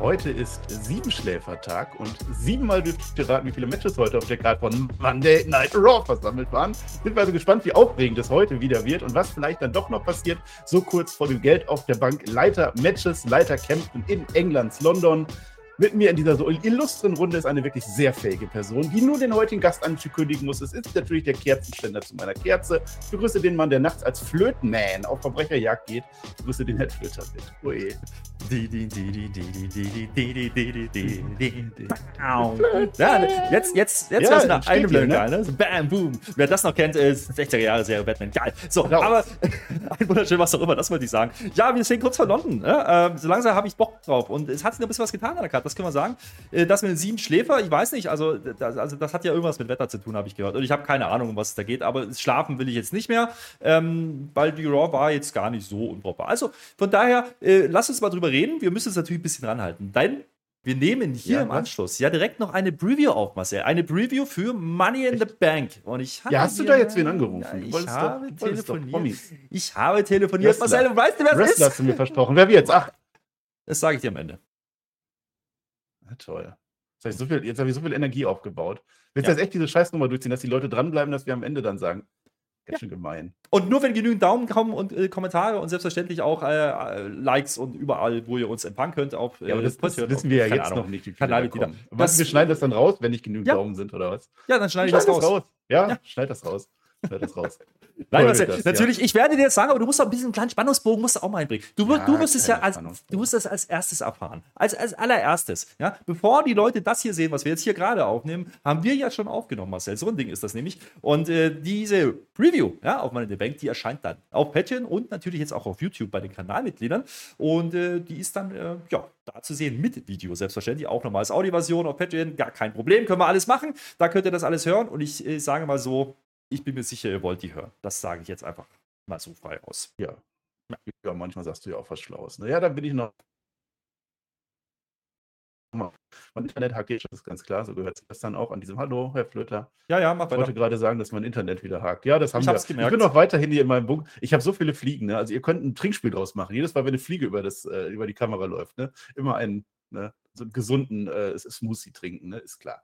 Heute ist Siebenschläfertag und siebenmal dürft ihr raten, wie viele Matches heute auf der Karte von Monday Night Raw versammelt waren. Sind wir also gespannt, wie aufregend es heute wieder wird und was vielleicht dann doch noch passiert, so kurz vor dem Geld auf der Bank. Leiter Matches, Leiter Kämpfen in Englands London. Mit mir in dieser so illustren Runde ist eine wirklich sehr fähige Person, die nur den heutigen Gast ankündigen muss. Es ist natürlich der Kerzenständer zu meiner Kerze. Ich begrüße den Mann, der nachts als Flötenman auf Verbrecherjagd geht. Ich begrüße den Herrn Flöter mit. Oje. Ja, jetzt, jetzt, jetzt Ja, ja, es nach einem Blöcken, ne? So bam, boom. Wer das noch kennt, ist 60er Jahre Serie Batman. Geil. So, Raus. aber ein wunderschön, was auch immer, das wollte ich sagen. Ja, wir stehen kurz vor London. Ne? Ähm, so langsam habe ich Bock drauf. Und es hat sich ein bisschen was getan an der Karte, das können wir sagen. Äh, Das mit den sieben Schläfer, ich weiß nicht, also das, also das hat ja irgendwas mit Wetter zu tun, habe ich gehört. Und ich habe keine Ahnung, um was es da geht, aber schlafen will ich jetzt nicht mehr, ähm, weil die Raw war jetzt gar nicht so unproper. Also von daher, äh, lass uns mal drüber reden. Wir müssen es natürlich ein bisschen ranhalten. Denn wir nehmen hier Ja, im? Anschluss ja direkt noch eine Preview auf, Marcel. Eine Preview für Money in the Bank. Und ich Ja, hast du da jetzt wen angerufen? Ja, ich habe doch telefoniert. Ich habe telefoniert, Wrestler. Marcel. Weißt du, wer es Wrestler ist? hast du mir versprochen. Wer wird's? Ach, Das sage ich dir am Ende. Na toll. Jetzt habe ich, so viel, jetzt hab ich so viel Energie aufgebaut. Willst Ja. du jetzt echt diese Scheißnummer durchziehen, dass die Leute dranbleiben, dass wir am Ende dann sagen? Ganz schön gemein. Und nur wenn genügend Daumen kommen und äh, Kommentare und selbstverständlich auch äh, äh, Likes und überall, wo ihr uns empfangen könnt. Auf, Ja, aber das, das Patreon, wissen wir ja jetzt Ahnung. noch nicht, wie viele da Kanalmitglieder. kommen. Das- Was, wir schneiden das dann raus, wenn nicht genügend Ja. Daumen sind, oder was? Ja, dann schneide ich das raus. Ja, Ja. schneid das raus. Schneid das raus. Nein, Marcel, das, ja. natürlich, ich werde dir jetzt sagen, aber du musst auch ein bisschen einen kleinen Spannungsbogen musst du auch mal einbringen. Du, Ja, du wirst es ja als, du wirst es als erstes erfahren. Als, als allererstes. Ja? Bevor die Leute das hier sehen, was wir jetzt hier gerade aufnehmen, haben wir ja schon aufgenommen, Marcel. So ein Ding ist das nämlich. Und äh, diese Preview ja, auf meine Bank, die erscheint dann auf Patreon und natürlich jetzt auch auf YouTube bei den Kanalmitgliedern. Und äh, die ist dann äh, ja, da zu sehen mit Video, selbstverständlich. Auch nochmal als Audioversion auf Patreon. Gar kein Problem, können wir alles machen. Da könnt ihr das alles hören. Und ich äh, sage mal so, ich bin mir sicher, ihr wollt die hören. Das sage ich jetzt einfach mal so frei aus. Ja. ja, manchmal sagst du ja auch was Schlaues. Ne? Ja, dann bin ich noch. Mein Internet hakt jetzt, das ist ganz klar, so gehört das dann auch an diesem Hallo, Herr Flöter. Ja, ja, mach Ich wollte weiter. gerade sagen, dass mein Internet wieder hakt. Ja, das haben Ich wir. gemerkt. Ich bin auch weiterhin hier in meinem Bunker. Ich habe so viele Fliegen, ne? Also ihr könnt ein Trinkspiel draus machen. Jedes Mal, wenn eine Fliege über, das, äh, über die Kamera läuft, ne? Immer einen, ne? so einen gesunden äh, Smoothie trinken, ne? Ist klar.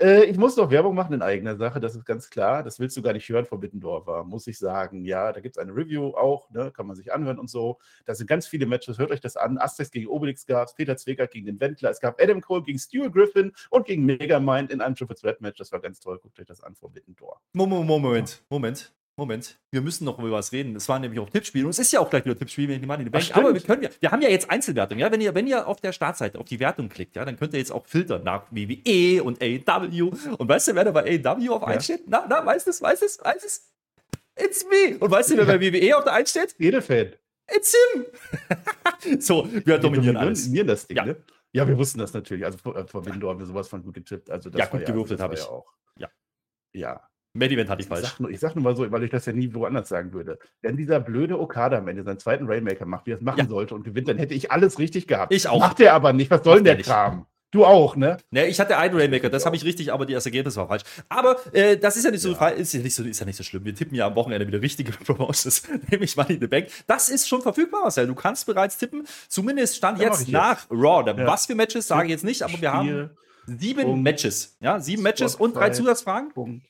Äh, ich muss noch Werbung machen in eigener Sache, das ist ganz klar. Das willst du gar nicht hören von Bittendorfer, muss ich sagen. Ja, da gibt es eine Review auch, ne? kann man sich anhören und so. Da sind ganz viele Matches, hört euch das an. Astex gegen Obelix gab es, Peter Zweger gegen den Wendler, es gab Adam Cole gegen Stuart Griffin und gegen Megamind in einem Triple Threat Match. Das war ganz toll. Guckt euch das an von Bittendorf. Moment, Moment, Moment, Moment. Wir müssen noch über was reden. Es war nämlich auch Tippspiel und es ist ja auch gleich wieder Tippspiel, wenn ich die Money in the Bank. Aber wir können ja, wir haben ja jetzt Einzelwertung, ja. Wenn ihr, wenn ihr auf der Startseite auf die Wertung klickt, ja, dann könnt ihr jetzt auch filtern nach WWE und AEW. Und weißt du, wer da bei AEW auf 1 Ja. steht? Na, na, weißt du es, weißt du es, weißt du es? It's me. Und weißt du, wer bei WWE auf der 1 steht? Jede Fan. It's him. so, wir dominieren alles. dominieren das Ding, Ja. ne? Ja, wir wussten das natürlich. Also vor, äh, vor Windor haben wir sowas von gut getippt. Also das Ja, gut gewürfelt habe ich. Ja, auch. Ja. Ja. Main Event hatte ich Ich falsch. sag, nur, ich sag nur mal so, weil ich das ja nie woanders sagen würde. Wenn dieser blöde Okada am Ende seinen zweiten Rainmaker macht, wie er es machen Ja. sollte und gewinnt, dann hätte ich alles richtig gehabt. Ich auch. Macht er aber nicht. Was soll denn er der nicht. Kram? Du auch, ne? Ne, ich hatte einen Rainmaker, das habe ich richtig, aber das Ergebnis war falsch. Aber äh, das ist ja nicht so, Ja. ist ja nicht so, ist ja nicht so schlimm. Wir tippen ja am Wochenende wieder richtige Promotions, nämlich Money in the Bank. Das ist schon verfügbar, Marcel. Du kannst bereits tippen. Zumindest stand Ja, jetzt nach Raw. Da- Ja. Was für Matches sage ich jetzt nicht, aber wir haben sieben Punkt. Matches. Ja, sieben Matches und drei. Zusatzfragen. Punkt.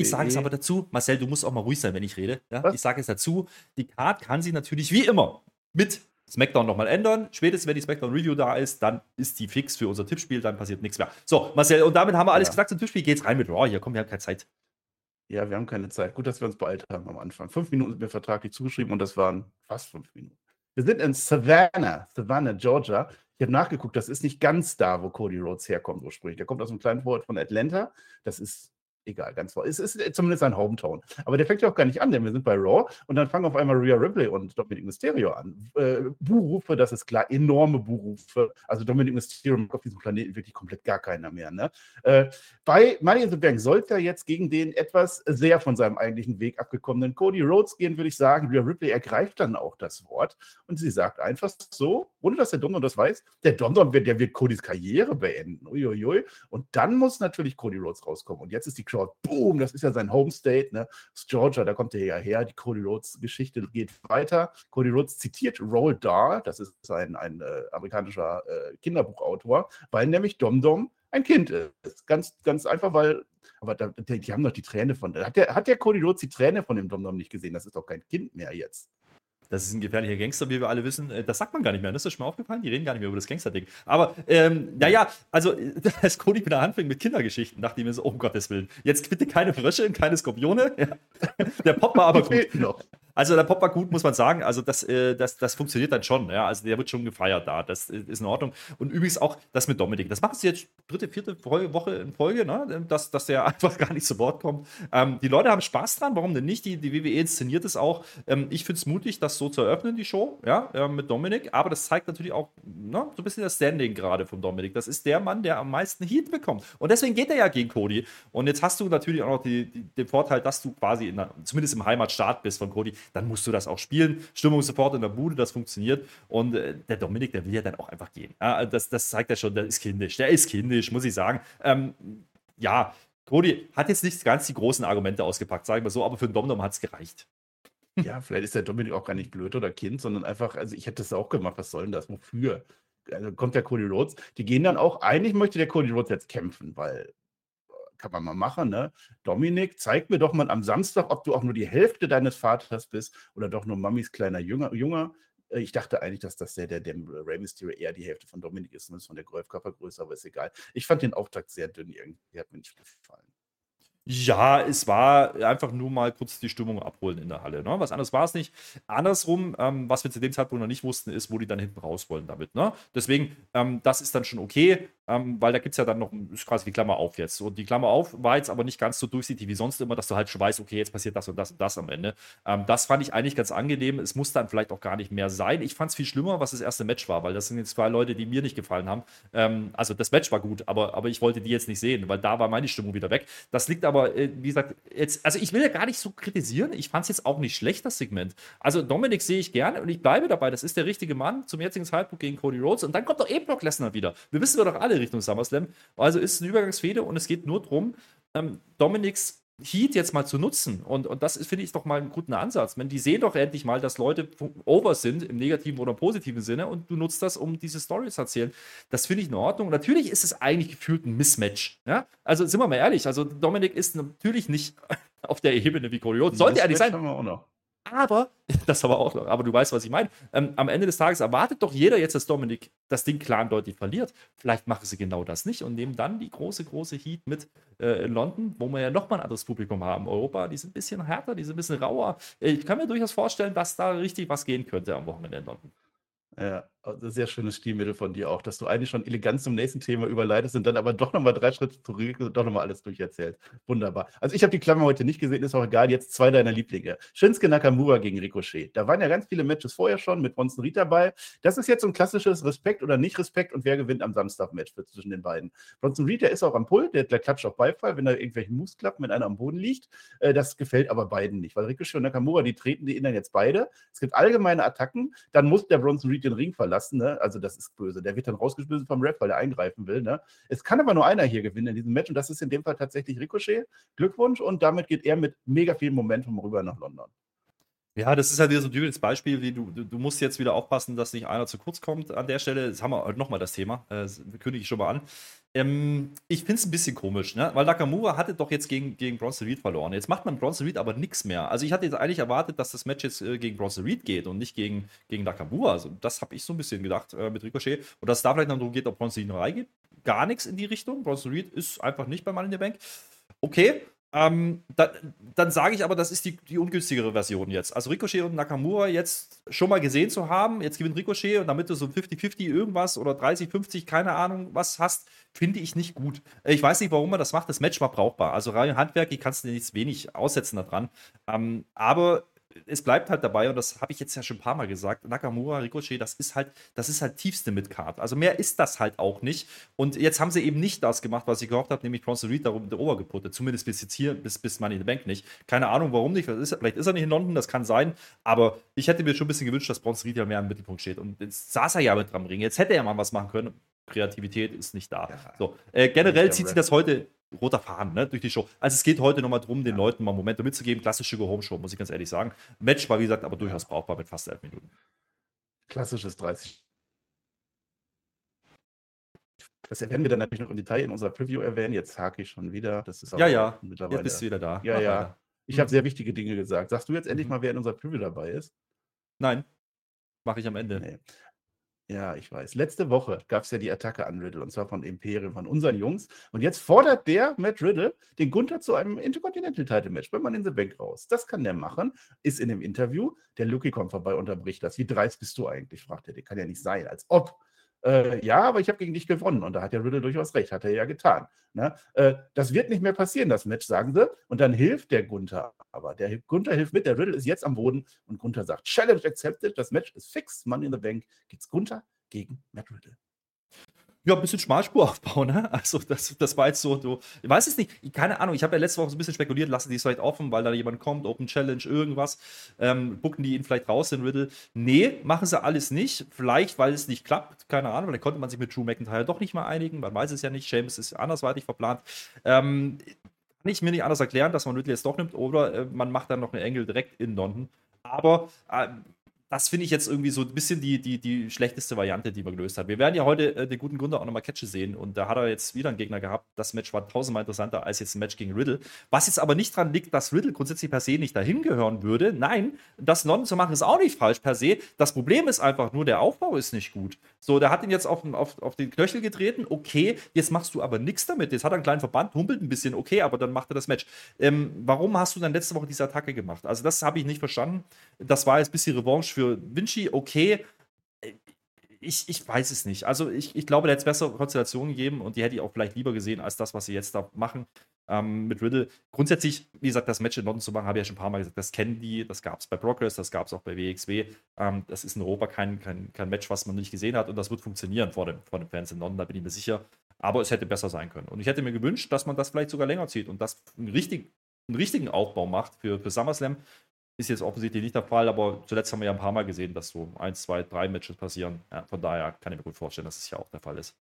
Ich sage es DE. aber dazu, Marcel, du musst auch mal ruhig sein, wenn ich rede. Ja? Ich sage es dazu, die Card kann sie natürlich wie immer mit SmackDown nochmal ändern. Spätestens, wenn die SmackDown Review da ist, dann ist die fix für unser Tippspiel, dann passiert nichts mehr. So, Marcel, und damit haben wir alles Ja. gesagt zum Tippspiel. Geht's rein mit Raw. Hier, komm, wir haben keine Zeit. Ja, wir haben keine Zeit. Gut, dass wir uns beeilt haben am Anfang. Fünf Minuten sind mir vertraglich zugeschrieben und das waren fast fünf Minuten. Wir sind in Savannah, Savannah, Georgia. Ich habe nachgeguckt, das ist nicht ganz da, wo Cody Rhodes herkommt ursprünglich. Der kommt aus einem kleinen Vorort von Atlanta. Das ist egal, ganz vor. Es ist zumindest ein Hometown. Aber der fängt ja auch gar nicht an, denn wir sind bei Raw und dann fangen auf einmal Rhea Ripley und Dominic Mysterio an. Äh, Buhrufe, das ist klar, enorme Buhrufe. Also Dominic Mysterio auf diesem Planeten wirklich komplett gar keiner mehr. Ne? Äh, bei Money in the Bank sollte er jetzt gegen den etwas sehr von seinem eigentlichen Weg abgekommenen Cody Rhodes gehen, würde ich sagen. Rhea Ripley ergreift dann auch das Wort und sie sagt einfach so, ohne dass der Domdom das weiß, der Domdom wird, der wird Codys Karriere beenden. Uiuiui. Und dann muss natürlich Cody Rhodes rauskommen. Und jetzt ist die Crowd, boom, das ist ja sein Homestate, ne? Das ist Georgia, da kommt er ja her. Die Cody Rhodes Geschichte geht weiter. Cody Rhodes zitiert Roald Dahl, das ist ein, ein äh, amerikanischer äh, Kinderbuchautor, weil nämlich Domdom ein Kind ist. Ganz, ganz einfach, weil, aber da, die, haben doch die Träne von, hat der, hat der Cody Rhodes die Träne von dem Domdom nicht gesehen? Das ist doch kein Kind mehr jetzt. Das ist ein gefährlicher Gangster, wie wir alle wissen. Äh, das sagt man gar nicht mehr. Das ist schon mal aufgefallen. Die reden gar nicht mehr über das Gangster-Ding. Aber, ähm, naja, also, als Cody wieder anfängt mit Kindergeschichten, dachte ich mir so, oh, um Gottes Willen. Jetzt bitte keine Frösche und keine Skorpione. Ja. Der Pop war aber gut. Noch. Also der Pop war gut, muss man sagen. Also das, äh, das, das funktioniert dann schon. Ja? Also der wird schon gefeiert da. Das ist in Ordnung. Und übrigens auch das mit Dominik. Das machen sie jetzt dritte, vierte Woche in Folge, ne? dass, dass der einfach gar nicht zu Wort kommt. Ähm, die Leute haben Spaß dran. Warum denn nicht? Die, die WWE inszeniert es auch. Ähm, ich finde es mutig, das so zu eröffnen, die Show, ja, äh, mit Dominik. Aber das zeigt natürlich auch ne, so ein bisschen das Standing gerade von Dominik. Das ist der Mann, der am meisten Heat bekommt. Und deswegen geht er ja gegen Cody. Und jetzt hast du natürlich auch noch die, die, den Vorteil, dass du quasi der, zumindest im Heimatstaat bist von Cody dann musst du das auch spielen. Stimmung sofort in der Bude, das funktioniert. Und äh, der Dominik, der will ja dann auch einfach gehen. Ja, das, das zeigt ja schon, der ist kindisch. Der ist kindisch, muss ich sagen. Ähm, ja, Cody hat jetzt nicht ganz die großen Argumente ausgepackt, sagen wir so, aber für den Domdom hat es gereicht. Ja, vielleicht ist der Dominik auch gar nicht blöd oder Kind, sondern einfach, also ich hätte das auch gemacht, was soll denn das, wofür? Also kommt der Cody Rhodes, die gehen dann auch, eigentlich möchte der Cody Rhodes jetzt kämpfen, weil kann man mal machen, ne? Dominik, zeig mir doch mal am Samstag, ob du auch nur die Hälfte deines Vaters bist oder doch nur Mamis kleiner Jünger. Jünger. Äh, ich dachte eigentlich, dass das der, der, der Rey Mysterio eher die Hälfte von Dominik ist, zumindest von der Golfkörpergröße, aber ist egal. Ich fand den Auftakt sehr dünn irgendwie, hat mir nicht gefallen. Ja, es war einfach nur mal kurz die Stimmung abholen in der Halle. Ne? Was anderes war es nicht. Andersrum, ähm, was wir zu dem Zeitpunkt noch nicht wussten, ist, wo die dann hinten raus wollen damit. Ne? Deswegen, ähm, das ist dann schon okay, ähm, weil da gibt es ja dann noch ist quasi die Klammer auf jetzt. Und die Klammer auf war jetzt aber nicht ganz so durchsichtig wie sonst immer, dass du halt schon weißt, okay, jetzt passiert das und das und das am Ende. Ähm, das fand ich eigentlich ganz angenehm. Es muss dann vielleicht auch gar nicht mehr sein. Ich fand es viel schlimmer, was das erste Match war, weil das sind jetzt zwei Leute, die mir nicht gefallen haben. Ähm, also das Match war gut, aber, aber ich wollte die jetzt nicht sehen, weil da war meine Stimmung wieder weg. Das liegt aber, äh, wie gesagt, jetzt, also ich will ja gar nicht so kritisieren. Ich fand es jetzt auch nicht schlecht, das Segment. Also Dominik sehe ich gerne und ich bleibe dabei. Das ist der richtige Mann zum jetzigen Zeitpunkt gegen Cody Rhodes. Und dann kommt doch eben Brock Lesnar wieder. Wir wissen doch alle Richtung SummerSlam. Also ist es eine Übergangsfehde und es geht nur darum, ähm, Dominiks Heat jetzt mal zu nutzen. Und, und das finde ich doch mal einen guten Ansatz. Wenn die sehen doch endlich mal, dass Leute over sind, im negativen oder positiven Sinne, und du nutzt das, um diese Story zu erzählen. Das finde ich in Ordnung. natürlich ist es eigentlich gefühlt ein Mismatch. Ja? Also sind wir mal ehrlich, also Dominik ist natürlich nicht auf der Ebene wie Cody Sollte er nicht sein. Haben wir auch noch. Aber, das aber auch noch, aber du weißt, was ich meine. Ähm, am Ende des Tages erwartet doch jeder jetzt, dass Dominik das Ding klar und deutlich verliert. Vielleicht machen sie genau das nicht und nehmen dann die große, große Heat mit äh, in London, wo wir ja nochmal ein anderes Publikum haben. Europa, die sind ein bisschen härter, die sind ein bisschen rauer. Ich kann mir durchaus vorstellen, dass da richtig was gehen könnte am Wochenende in London. Ja, sehr schönes Stilmittel von dir auch, dass du eigentlich schon elegant zum nächsten Thema überleitest und dann aber doch nochmal drei Schritte zurück und doch nochmal alles durcherzählt. Wunderbar. Also ich habe die Klammer heute nicht gesehen, ist auch egal. Jetzt zwei deiner Lieblinge. Shinsuke Nakamura gegen Ricochet. Da waren ja ganz viele Matches vorher schon mit Bronson Reed dabei. Das ist jetzt so ein klassisches Respekt oder nicht Respekt und wer gewinnt am Samstag-Match zwischen den beiden. Bronson Reed, der ist auch am Pult, der, der klatscht auch Beifall, wenn da irgendwelche Moves klappen, wenn einer am Boden liegt. Äh, das gefällt aber beiden nicht, weil Ricochet und Nakamura, die treten die Innern jetzt beide. Es gibt allgemeine Attacken, dann muss der Bronson Reed den Ring verlassen. Ne? Also das ist böse. Der wird dann rausgeschmissen vom Rap, weil er eingreifen will. Ne? Es kann aber nur einer hier gewinnen in diesem Match und das ist in dem Fall tatsächlich Ricochet. Glückwunsch und damit geht er mit mega viel Momentum rüber nach London. Ja, das ist halt wieder so ein typisches Beispiel, wie du, du, musst jetzt wieder aufpassen, dass nicht einer zu kurz kommt an der Stelle. Jetzt haben wir nochmal das Thema, äh, kündige ich schon mal an. Ähm, ich finde es ein bisschen komisch, ne? weil Nakamura hatte doch jetzt gegen, gegen Bronson Reed verloren. Jetzt macht man Bronson Reed aber nichts mehr. Also ich hatte jetzt eigentlich erwartet, dass das Match jetzt äh, gegen Bronson Reed geht und nicht gegen, gegen Nakamura. Also das habe ich so ein bisschen gedacht äh, mit Ricochet. Und dass es da vielleicht noch darum geht, ob Bronson Reed noch reingeht. Gar nichts in die Richtung. Bronson Reed ist einfach nicht bei Mann in der Bank. Okay, Ähm, da, dann sage ich aber, das ist die, die ungünstigere Version jetzt. Also Ricochet und Nakamura jetzt schon mal gesehen zu haben, jetzt gewinnt Ricochet und damit du so 50-50 irgendwas oder 30-50, keine Ahnung, was hast, finde ich nicht gut. Ich weiß nicht, warum man das macht. Das Match war brauchbar. Also rein handwerklich kannst du nichts wenig aussetzen daran. Ähm, aber es bleibt halt dabei, und das habe ich jetzt ja schon ein paar Mal gesagt, Nakamura, Ricochet, das ist halt, das ist halt tiefste Midcard. Also mehr ist das halt auch nicht. Und jetzt haben sie eben nicht das gemacht, was ich gehofft habe, nämlich Bronson Reed darum der Obergeputtet. Zumindest bis jetzt hier, bis, bis Money in the Bank nicht. Keine Ahnung, warum nicht. Ist, vielleicht ist er nicht in London, das kann sein. Aber ich hätte mir schon ein bisschen gewünscht, dass Bronson Reed ja mehr im Mittelpunkt steht. Und jetzt saß er ja mit dran Ring. Jetzt hätte er mal was machen können. Kreativität ist nicht da. Ja. So, äh, generell zieht sich das heute roter Faden ne, durch die Show. Also es geht heute nochmal darum, den Leuten mal Momente mitzugeben. Klassische Go-Home-Show, muss ich ganz ehrlich sagen. Match war, wie gesagt, aber durchaus brauchbar mit fast elf Minuten. Klassisches 30. Das werden wir dann natürlich noch im Detail in unserer Preview erwähnen. Jetzt hake ich schon wieder. Das ist ja, ja. Mittlerweile. Jetzt bist du wieder da. Ja, Mach ja. Weiter. Ich habe sehr wichtige Dinge gesagt. Sagst du jetzt endlich mhm. mal, wer in unserer Preview dabei ist? Nein. Mache ich am Ende. Nee. Ja, ich weiß. Letzte Woche gab es ja die Attacke an Riddle und zwar von Imperium, von unseren Jungs. Und jetzt fordert der Matt Riddle den Gunther zu einem Intercontinental Title Match, wenn man in the Bank raus. Das kann der machen, ist in dem Interview. Der Lucky kommt vorbei, unterbricht das. Wie dreist bist du eigentlich? fragt er. Der kann ja nicht sein, als ob. Äh, ja, aber ich habe gegen dich gewonnen. Und da hat der Riddle durchaus recht, hat er ja getan. Ne? Äh, das wird nicht mehr passieren, das Match, sagen sie. Und dann hilft der Gunther. Aber der Gunther hilft mit, der Riddle ist jetzt am Boden und Gunther sagt, Challenge accepted, das Match ist fix, Mann in the Bank, geht's Gunther gegen Matt Riddle. Ja, ein bisschen Schmalspuraufbau, ne? Also, das, das war jetzt so, so, ich weiß es nicht, keine Ahnung, ich habe ja letzte Woche so ein bisschen spekuliert, lassen die es vielleicht offen, weil da jemand kommt, Open Challenge, irgendwas, ähm, bucken die ihn vielleicht raus, den Riddle. Nee, machen sie alles nicht, vielleicht, weil es nicht klappt, keine Ahnung, vielleicht konnte man sich mit Drew McIntyre doch nicht mal einigen, man weiß es ja nicht, James ist andersweitig verplant. Ähm, kann ich mir nicht anders erklären, dass man Riddle jetzt doch nimmt, oder äh, man macht dann noch einen Engel direkt in London. Aber äh, das finde ich jetzt irgendwie so ein bisschen die, die, die schlechteste Variante, die man gelöst hat. Wir werden ja heute äh, den guten Gunther auch nochmal Catche sehen und da hat er jetzt wieder einen Gegner gehabt. Das Match war tausendmal interessanter als jetzt ein Match gegen Riddle. Was jetzt aber nicht daran liegt, dass Riddle grundsätzlich per se nicht dahin gehören würde. Nein, das Non zu machen ist auch nicht falsch per se. Das Problem ist einfach nur, der Aufbau ist nicht gut. So, der hat ihn jetzt auf, auf, auf den Knöchel getreten. Okay, jetzt machst du aber nichts damit. Jetzt hat er einen kleinen Verband, humpelt ein bisschen. Okay, aber dann macht er das Match. Ähm, warum hast du dann letzte Woche diese Attacke gemacht? Also, das habe ich nicht verstanden. Das war jetzt ein bisschen Revanche für Vinci okay. Ich, ich weiß es nicht. Also ich, ich glaube, da hätte es bessere Konstellationen gegeben und die hätte ich auch vielleicht lieber gesehen als das, was sie jetzt da machen ähm, mit Riddle. Grundsätzlich, wie gesagt, das Match in London zu machen, habe ich ja schon ein paar Mal gesagt, das kennen die, das gab es bei Progress, das gab es auch bei WXW. Ähm, das ist in Europa kein, kein, kein Match, was man nicht gesehen hat und das wird funktionieren vor, dem, vor den Fans in London, da bin ich mir sicher. Aber es hätte besser sein können. Und ich hätte mir gewünscht, dass man das vielleicht sogar länger zieht und das einen, richtig, einen richtigen Aufbau macht für, für SummerSlam. Ist jetzt offensichtlich nicht der Fall, aber zuletzt haben wir ja ein paar Mal gesehen, dass so eins, zwei, drei Matches passieren. Ja, von daher kann ich mir gut vorstellen, dass es ja auch der Fall ist.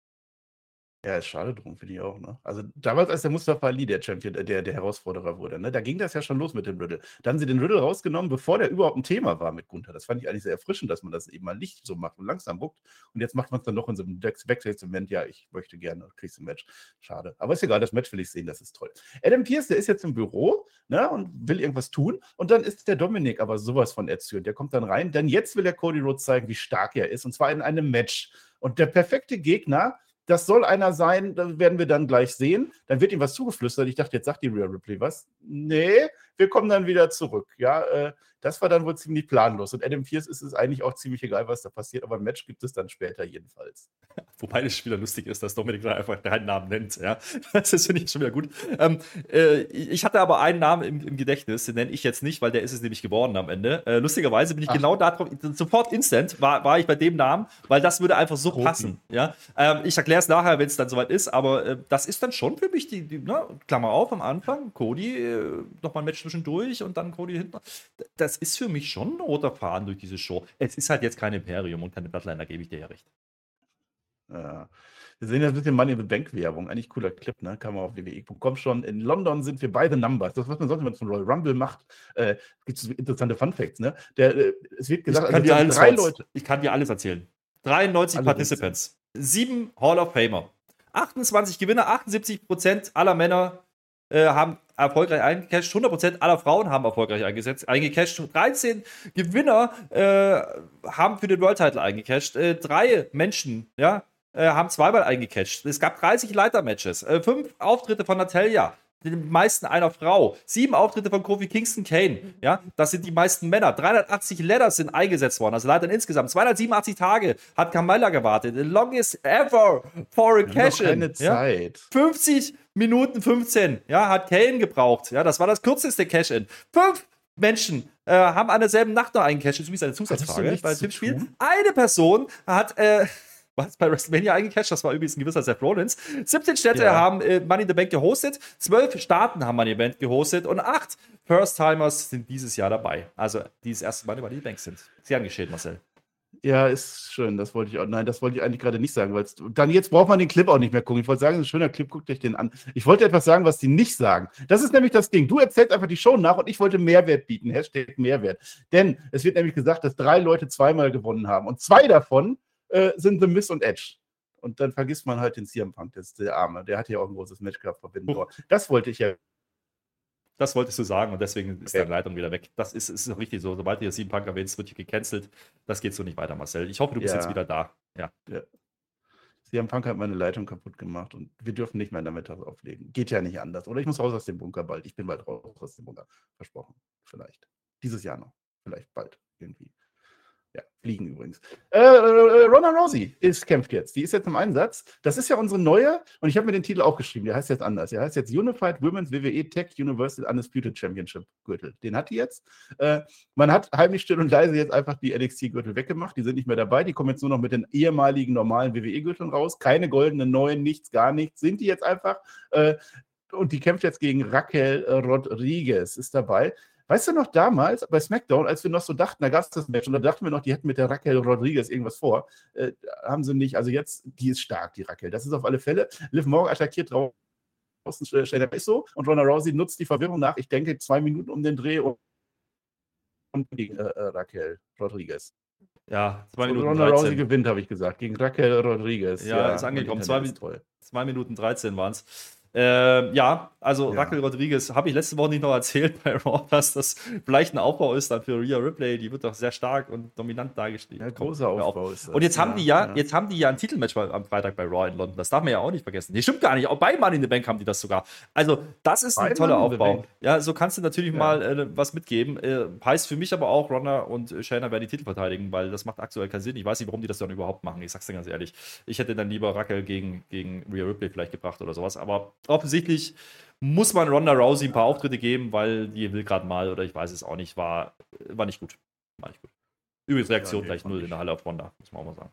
Ja, ist schade drum, finde ich auch. Ne? Also damals, als der Mustafa Ali der Champion, äh, der, der Herausforderer wurde, ne? da ging das ja schon los mit dem Riddle. Da haben sie den Riddle rausgenommen, bevor der überhaupt ein Thema war mit Gunther. Das fand ich eigentlich sehr erfrischend, dass man das eben mal nicht so macht und langsam guckt. Und jetzt macht man es dann noch in so einem Backstage-Event. Ja, ich möchte gerne, kriegst ein Match. Schade. Aber ist egal, das Match will ich sehen, das ist toll. Adam Pierce, der ist jetzt im Büro ne? und will irgendwas tun. Und dann ist der Dominik aber sowas von erzählt. Der kommt dann rein, denn jetzt will der Cody Rhodes zeigen, wie stark er ist. Und zwar in einem Match. Und der perfekte Gegner das soll einer sein, das werden wir dann gleich sehen. Dann wird ihm was zugeflüstert. Ich dachte, jetzt sagt die Real Ripley was. Nee, wir kommen dann wieder zurück. Ja, äh, das war dann wohl ziemlich planlos. Und Adam Pierce ist es eigentlich auch ziemlich egal, was da passiert, aber ein Match gibt es dann später jedenfalls. Wobei das wieder lustig ist, dass Dominik da einfach deinen Namen nennt. Ja? Das finde ich schon wieder gut. Ähm, äh, ich hatte aber einen Namen im, im, Gedächtnis, den nenne ich jetzt nicht, weil der ist es nämlich geworden am Ende. Äh, lustigerweise bin ich Ach. genau darauf, sofort instant war, war ich bei dem Namen, weil das würde einfach so Roten. passen. Ja? Ähm, ich erkläre es nachher, wenn es dann soweit ist, aber äh, das ist dann schon für mich die, die ne? Klammer auf am Anfang, Cody, äh, nochmal ein Match zwischendurch und dann Cody hinten. Das ist für mich schon ein roter Faden durch diese Show. Es ist halt jetzt kein Imperium und keine Bloodline, da gebe ich dir ja recht. Ja. Wir sehen jetzt ein bisschen Money in the Bank Werbung. Eigentlich cooler Clip, ne? Kann man auf wwe.com schon. In London sind wir bei The Numbers. Das, was man sonst immer zum Royal Rumble macht, äh, gibt es interessante Fun Facts, ne? Der, äh, es wird gesagt, ich kann, also, dir alles drei Leute. ich kann dir alles erzählen. 93 Alle Participants, sieben Hall of Famer, 28 Gewinner, 78 Prozent aller Männer äh, haben erfolgreich eingecasht, 100% aller Frauen haben erfolgreich eingesetzt, eingecasht, 13 Gewinner äh, haben für den World Title eingecasht, äh, drei Menschen, ja, äh, haben zweimal eingecasht. Es gab 30 Leitermatches, äh, fünf Auftritte von Natalia, den meisten einer Frau. Sieben Auftritte von Kofi Kingston Kane. Ja, das sind die meisten Männer. 380 Letters sind eingesetzt worden. Also leider insgesamt 287 Tage hat Kamala gewartet. The longest ever for a cash-in. Keine Zeit. Ja? 50 Minuten 15. Ja, hat Kane gebraucht. Ja, das war das kürzeste Cash-in. Fünf Menschen äh, haben an derselben Nacht noch einen Cash. Das ist übrigens eine Zusatzfrage bei dem Spiel. Eine Person hat äh, was bei WrestleMania eingecasht. Das war übrigens ein gewisser Seth Rollins. 17 Städte ja. haben äh, Money in the Bank gehostet, 12 Staaten haben Money in the Bank gehostet und 8 First-Timers sind dieses Jahr dabei. Also, die das erste Mal in Money in the Bank sind. Sehr geschehen, Marcel. Ja, ist schön. Das wollte ich auch. Nein, das wollte ich eigentlich gerade nicht sagen, weil dann jetzt braucht man den Clip auch nicht mehr gucken. Ich wollte sagen, es ist ein schöner Clip, guckt euch den an. Ich wollte etwas sagen, was die nicht sagen. Das ist nämlich das Ding. Du erzählst einfach die Show nach und ich wollte Mehrwert bieten. Hashtag Mehrwert. Denn es wird nämlich gesagt, dass drei Leute zweimal gewonnen haben. Und zwei davon äh, sind The Miss und Edge. Und dann vergisst man halt den CM Punk, das ist der Arme. Der hat ja auch ein großes Match gehabt vor Das wollte ich ja das wolltest du sagen und deswegen ist okay. deine Leitung wieder weg. Das ist, ist richtig so. Sobald du sieben Punk erwähnst, wird hier gecancelt. Das geht so nicht weiter, Marcel. Ich hoffe, du bist ja. jetzt wieder da. Ja. ja. CM Punk hat meine Leitung kaputt gemacht und wir dürfen nicht mehr in der Mittag auflegen. Geht ja nicht anders. Oder ich muss raus aus dem Bunker bald. Ich bin bald raus aus dem Bunker. Versprochen. Vielleicht. Dieses Jahr noch. Vielleicht bald. Irgendwie. Ja, fliegen übrigens. Äh, äh, Ronda Rousey ist, kämpft jetzt. Die ist jetzt im Einsatz. Das ist ja unsere neue, und ich habe mir den Titel auch geschrieben, der heißt jetzt anders. Der heißt jetzt Unified Women's WWE Tech Universal Undisputed Championship Gürtel. Den hat die jetzt. Äh, man hat heimlich still und leise jetzt einfach die NXT-Gürtel weggemacht. Die sind nicht mehr dabei. Die kommen jetzt nur noch mit den ehemaligen normalen WWE-Gürteln raus. Keine goldenen neuen, nichts, gar nichts. Sind die jetzt einfach. Äh, und die kämpft jetzt gegen Raquel Rodriguez, ist dabei. Weißt du noch damals bei SmackDown, als wir noch so dachten, da gab es das Match und da dachten wir noch, die hätten mit der Raquel Rodriguez irgendwas vor. Äh, haben sie nicht. Also jetzt, die ist stark, die Raquel. Das ist auf alle Fälle. Liv Morgan attackiert draußen, stellt er so und Ronda Rousey nutzt die Verwirrung nach, ich denke, zwei Minuten um den Dreh und, und gegen äh, äh Raquel Rodriguez. Ja, zwei Minuten Ronda 13. Rousey gewinnt, habe ich gesagt, gegen Raquel Rodriguez. Ja, ja ist angekommen. Zwei, zwei Minuten 13 waren es. Äh, ja, also ja. Raquel Rodriguez habe ich letzte Woche nicht noch erzählt bei Raw, dass das vielleicht ein Aufbau ist dann für Rhea Ripley. Die wird doch sehr stark und dominant dargestellt. Ja, großer Aufbau ist das. Und jetzt ja, haben die ja, ja, jetzt haben die ja ein Titelmatch am Freitag bei Raw in London. Das darf man ja auch nicht vergessen. Nee, stimmt gar nicht. Auch bei Money in the Bank haben die das sogar. Also, das ist bei ein toller Aufbau. Ja, so kannst du natürlich mal äh, was mitgeben. Äh, heißt für mich aber auch, Ronda und Shayna werden die Titel verteidigen, weil das macht aktuell keinen Sinn. Ich weiß nicht, warum die das dann überhaupt machen. Ich sag's dir ganz ehrlich. Ich hätte dann lieber Raquel gegen, gegen Rhea Ripley vielleicht gebracht oder sowas. Aber offensichtlich muss man Ronda Rousey ein paar Auftritte geben, weil die will gerade mal oder ich weiß es auch nicht, war, war nicht gut. War nicht gut. Übrigens Reaktion ja, nee, gleich null in der Halle auf Ronda, muss man auch mal sagen.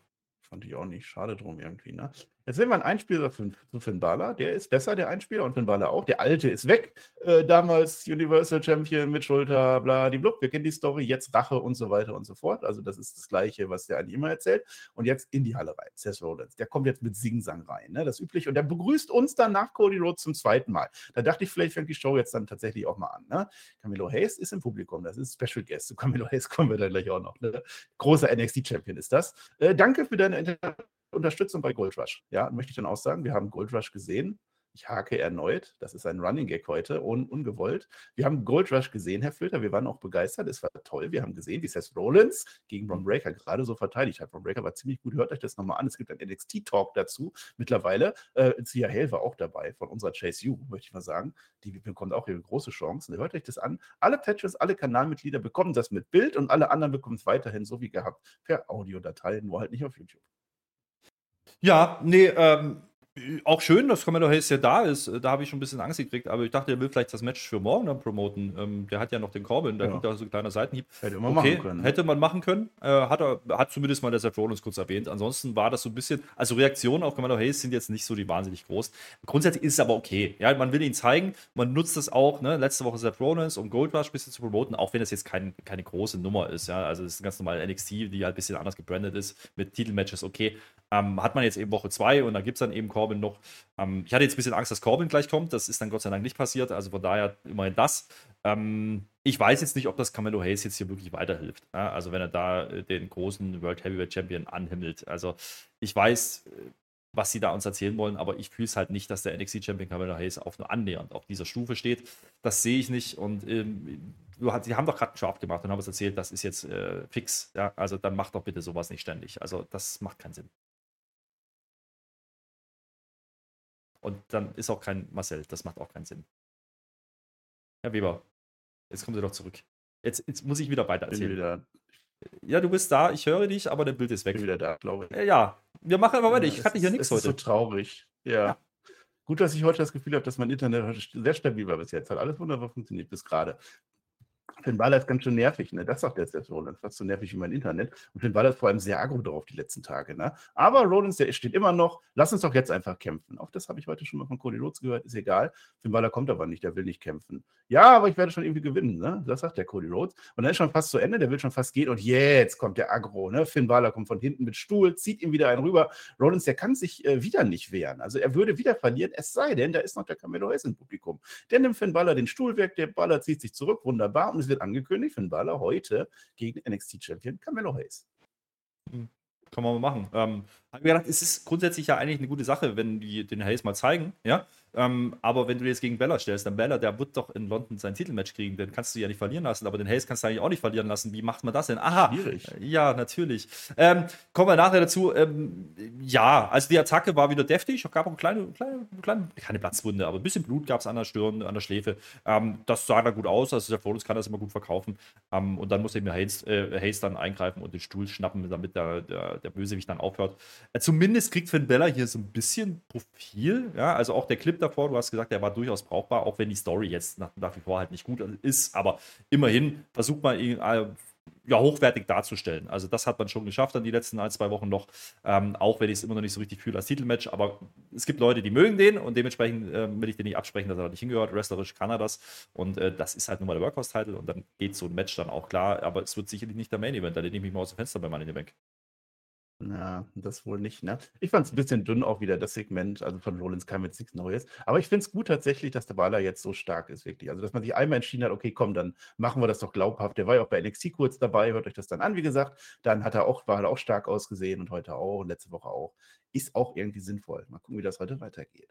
Fand ich auch nicht. Schade drum irgendwie, ne? Jetzt sehen wir einen Einspieler für Finn Balor. Der ist besser, der Einspieler, und Finn Balor auch. Der alte ist weg. Äh, damals Universal Champion mit Schulter, bla, die blub. Wir kennen die Story. Jetzt Rache und so weiter und so fort. Also, das ist das Gleiche, was der eigentlich immer erzählt. Und jetzt in die Halle rein. Seth Rollins. Der kommt jetzt mit Singsang rein. Ne? Das übliche. Und der begrüßt uns dann nach Cody Rhodes zum zweiten Mal. Da dachte ich, vielleicht fängt die Show jetzt dann tatsächlich auch mal an. Ne? Camilo Hayes ist im Publikum. Das ist Special Guest. Zu Camilo Hayes kommen wir dann gleich auch noch. Ne? Großer NXT-Champion ist das. Äh, danke für deine Interpretation. Unterstützung bei Gold Rush. Ja, möchte ich dann auch sagen, wir haben Gold Rush gesehen. Ich hake erneut. Das ist ein Running Gag heute, un ungewollt. Wir haben Gold Rush gesehen, Herr Flöter. Wir waren auch begeistert. Es war toll. Wir haben gesehen, wie Seth Rollins gegen Ron Breaker gerade so verteidigt hat. Ron Breaker war ziemlich gut. Hört euch das nochmal an. Es gibt einen NXT-Talk dazu mittlerweile. Äh, Sia Hale war auch dabei von unserer Chase U, möchte ich mal sagen. Die bekommt auch ihre große Chance. Hört euch das an. Alle Patches, alle Kanalmitglieder bekommen das mit Bild und alle anderen bekommen es weiterhin so wie gehabt per Audiodatei, nur halt nicht auf YouTube. Ja, nee, ähm, auch schön, dass Carmelo Hayes ja da ist. Da habe ich schon ein bisschen Angst gekriegt, aber ich dachte, er will vielleicht das Match für morgen dann promoten. Ähm, der hat ja noch den Corbin, da ja. gibt er so ein kleiner Seitenhieb. Hätte man okay, machen können. Ne? Hätte man machen können. Äh, hat, er, hat zumindest mal der Seth Rollins kurz erwähnt. Ansonsten war das so ein bisschen, also Reaktionen auf Carmelo Hayes sind jetzt nicht so die wahnsinnig groß. Grundsätzlich ist es aber okay. Ja, man will ihn zeigen, man nutzt es auch, ne? letzte Woche Seth Rollins, um Gold Rush ein bisschen zu promoten, auch wenn das jetzt kein, keine große Nummer ist. Ja? Also es ist ein ganz normal NXT, die halt ein bisschen anders gebrandet ist, mit Titelmatches, okay. Ähm, hat man jetzt eben Woche 2 und da gibt es dann eben Corbin noch. Ähm, ich hatte jetzt ein bisschen Angst, dass Corbin gleich kommt. Das ist dann Gott sei Dank nicht passiert. Also von daher immerhin das. Ähm, ich weiß jetzt nicht, ob das Camelo Hayes jetzt hier wirklich weiterhilft. Ja? Also wenn er da äh, den großen World Heavyweight Champion anhimmelt. Also ich weiß, äh, was sie da uns erzählen wollen, aber ich fühle es halt nicht, dass der NXT Champion Camelo Hayes auf nur annähernd auf dieser Stufe steht. Das sehe ich nicht und ähm, sie haben doch gerade einen Job gemacht und haben uns erzählt, das ist jetzt äh, fix. Ja? Also dann macht doch bitte sowas nicht ständig. Also das macht keinen Sinn. Und dann ist auch kein Marcel, das macht auch keinen Sinn. Herr Weber, jetzt kommen Sie doch zurück. Jetzt, jetzt muss ich wieder weiter Bin erzählen. wieder, Ja, du bist da, ich höre dich, aber dein Bild ist bin weg. wieder da, glaube ich. Äh, Ja, wir machen aber weiter. Ich Ja, hatte es hier nichts es ist so heute. traurig. Ja. Gut, dass ich heute das Gefühl habe, dass mein Internet heute sehr stabil war bis jetzt. Hat alles wunderbar funktioniert bis gerade. Finn Balor ist ganz schön nervig, ne? Das sagt der Seth Rollins. Fast so nervig wie mein Internet. Und Finn Balor ist vor allem sehr aggro drauf die letzten Tage, ne? Aber Rollins, der steht immer noch. Lass uns doch jetzt einfach kämpfen. Auch das habe ich heute schon mal von Cody Rhodes gehört. Ist egal. Finn Balor kommt aber nicht. Der will nicht kämpfen. Ja, aber ich werde schon irgendwie gewinnen, ne? Das sagt der Cody Rhodes. Und dann ist schon fast zu Ende. Der will schon fast gehen. Und jetzt kommt der Aggro, ne? Finn Balor kommt von hinten mit Stuhl, zieht ihm wieder einen rüber. Rollins, der kann sich äh, wieder nicht wehren. Also er würde wieder verlieren, es sei denn, da ist noch der Camelo Hayes im Publikum. Der nimmt Finn Balor den Stuhl weg, der Balor zieht sich zurück, wunderbar. Und es wird angekündigt, Finn Balor heute gegen NXT-Champion Camelo Hayes. Kann man mal machen. Ähm, hab mir gedacht, es ist grundsätzlich ja eigentlich eine gute Sache, wenn die den Hayes mal zeigen, ja. Ähm, aber wenn du jetzt gegen Bella stellst, dann Bella, der wird doch in London sein Titelmatch kriegen, den kannst du ja nicht verlieren lassen, aber den Hayes kannst du eigentlich auch nicht verlieren lassen. Wie macht man das denn? Aha, Schwierig. ja, natürlich. Ähm, kommen wir nachher dazu. Ähm, ja, also die Attacke war wieder deftig. Es gab auch eine kleine, kleine, kleine, keine Platzwunde, aber ein bisschen Blut gab es an der Stirn, an der Schläfe. Ähm, das sah da gut aus. Also der Florence kann das immer gut verkaufen. Ähm, und dann muss eben Hayes, äh, Hayes dann eingreifen und den Stuhl schnappen, damit der, der, der Bösewicht dann aufhört. Äh, zumindest kriegt Finn Bella hier so ein bisschen Profil. Ja, also auch der Clip davor, du hast gesagt, der war durchaus brauchbar, auch wenn die Story jetzt nach, nach wie vor halt nicht gut ist. Aber immerhin versucht man ihn. Äh, ja, hochwertig darzustellen. Also das hat man schon geschafft dann die letzten ein, zwei Wochen noch, ähm, auch wenn ich es immer noch nicht so richtig fühle als Titelmatch, aber es gibt Leute, die mögen den und dementsprechend äh, will ich den nicht absprechen, dass er da nicht hingehört. Wrestlerisch kann er das und äh, das ist halt nun mal der Workhouse-Title und dann geht so ein Match dann auch klar, aber es wird sicherlich nicht der Main-Event, da lehne ich mich mal aus dem Fenster bei Money in the Bank. Na, das wohl nicht, ne? Ich fand es ein bisschen dünn auch wieder, das Segment. Also von Rollins kam jetzt nichts Neues. Aber ich finde es gut tatsächlich, dass der Balor jetzt so stark ist, wirklich. Also, dass man sich einmal entschieden hat, okay, komm, dann machen wir das doch glaubhaft. Der war ja auch bei NXT kurz dabei, hört euch das dann an, wie gesagt. Dann hat er auch, war er auch stark ausgesehen und heute auch und letzte Woche auch. Ist auch irgendwie sinnvoll. Mal gucken, wie das heute weitergeht.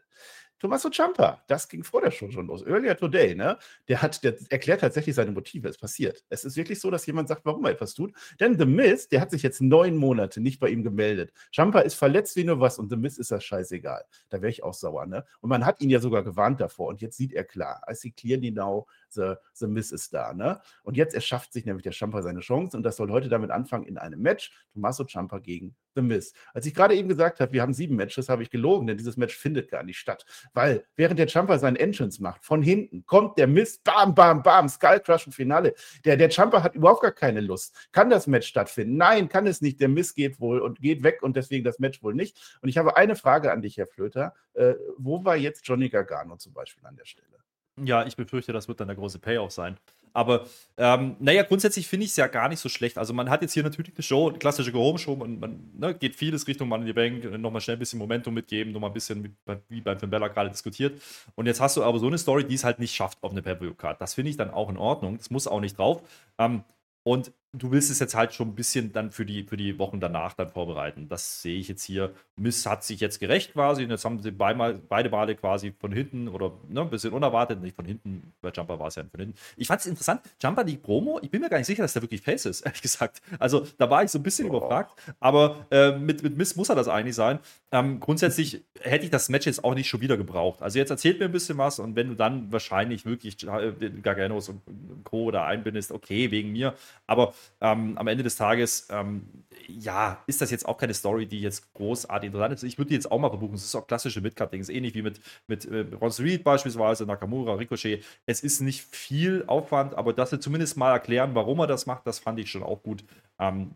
Tommaso Ciampa, das ging vor der Show schon los. Earlier today, ne? Der hat, der erklärt tatsächlich seine Motive. Es passiert. Es ist wirklich so, dass jemand sagt, warum er etwas tut. Denn The Miz, der hat sich jetzt neun Monate nicht bei ihm gemeldet. Ciampa ist verletzt wie nur was und The Miz ist das scheißegal. Da wäre ich auch sauer, ne? Und man hat ihn ja sogar gewarnt davor und jetzt sieht er klar. I see clearly now, the, the Miz ist da, ne? Und jetzt erschafft sich nämlich der Ciampa seine Chance und das soll heute damit anfangen in einem Match. Tommaso Ciampa gegen The Miz. Als ich gerade eben gesagt habe, wir haben sieben Matches, habe ich gelogen, denn dieses Match findet gar nicht statt. Weil während der Ciampa seinen Entrance macht, von hinten kommt der Miz, bam, bam, bam, Skull Crush im Finale. Der, der Ciampa hat überhaupt gar keine Lust. Kann das Match stattfinden? Nein, kann es nicht. Der Miz geht wohl und geht weg und deswegen das Match wohl nicht. Und ich habe eine Frage an dich, Herr Flöter. Äh, wo war jetzt Johnny Gargano zum Beispiel an der Stelle? Ja, ich befürchte, das wird dann der große Payoff sein. Aber ähm, naja, grundsätzlich finde ich es ja gar nicht so schlecht. Also man hat jetzt hier natürlich eine Show, eine klassische Go-Home-Show, man, man ne, geht vieles Richtung Money in the Bank, nochmal schnell ein bisschen Momentum mitgeben, nochmal ein bisschen, mit, wie beim Finn Bella gerade diskutiert. Und jetzt hast du aber so eine Story, die es halt nicht schafft auf eine Pay-Per-View-Card. Das finde ich dann auch in Ordnung. Das muss auch nicht drauf. Ähm, und du willst es jetzt halt schon ein bisschen dann für die, für die Wochen danach dann vorbereiten. Das sehe ich jetzt hier. Miss hat sich jetzt gerecht quasi. Und jetzt haben sie beide, beide Male quasi von hinten oder ne, ein bisschen unerwartet. Nicht von hinten, bei Jumper war es ja von hinten. Ich fand es interessant. Jumper, die Promo, ich bin mir gar nicht sicher, dass der wirklich Face ist, ehrlich gesagt. Also da war ich so ein bisschen Boah. überfragt. Aber äh, mit, mit Miss muss er das eigentlich sein. Ähm, grundsätzlich hätte ich das Match jetzt auch nicht schon wieder gebraucht. Also jetzt erzählt mir ein bisschen was und wenn du dann wahrscheinlich wirklich äh, Garganos und Co. da einbindest, okay, wegen mir. Aber ähm, am Ende des Tages, ähm, ja, ist das jetzt auch keine Story, die jetzt großartig interessant ist. Ich würde die jetzt auch mal verbuchen. Es ist auch klassische Midcard-Ding. Es ist ähnlich wie mit, mit äh, Ron Reed beispielsweise, Nakamura, Ricochet. Es ist nicht viel Aufwand, aber dass sie zumindest mal erklären, warum er das macht, das fand ich schon auch gut. Ähm,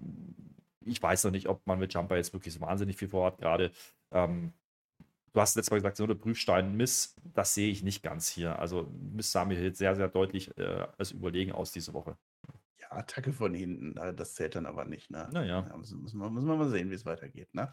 ich weiß noch nicht, ob man mit Jumper jetzt wirklich so wahnsinnig viel vorhat gerade. Ähm, du hast letztes Mal gesagt, so eine Prüfstein Miss, das sehe ich nicht ganz hier. Also Miss sah mir jetzt sehr, sehr deutlich äh, als überlegen aus diese Woche. Ja, Attacke von hinten, das zählt dann aber nicht, ne? Naja. Ja, müssen, müssen, wir, müssen wir mal sehen, wie es weitergeht, ne?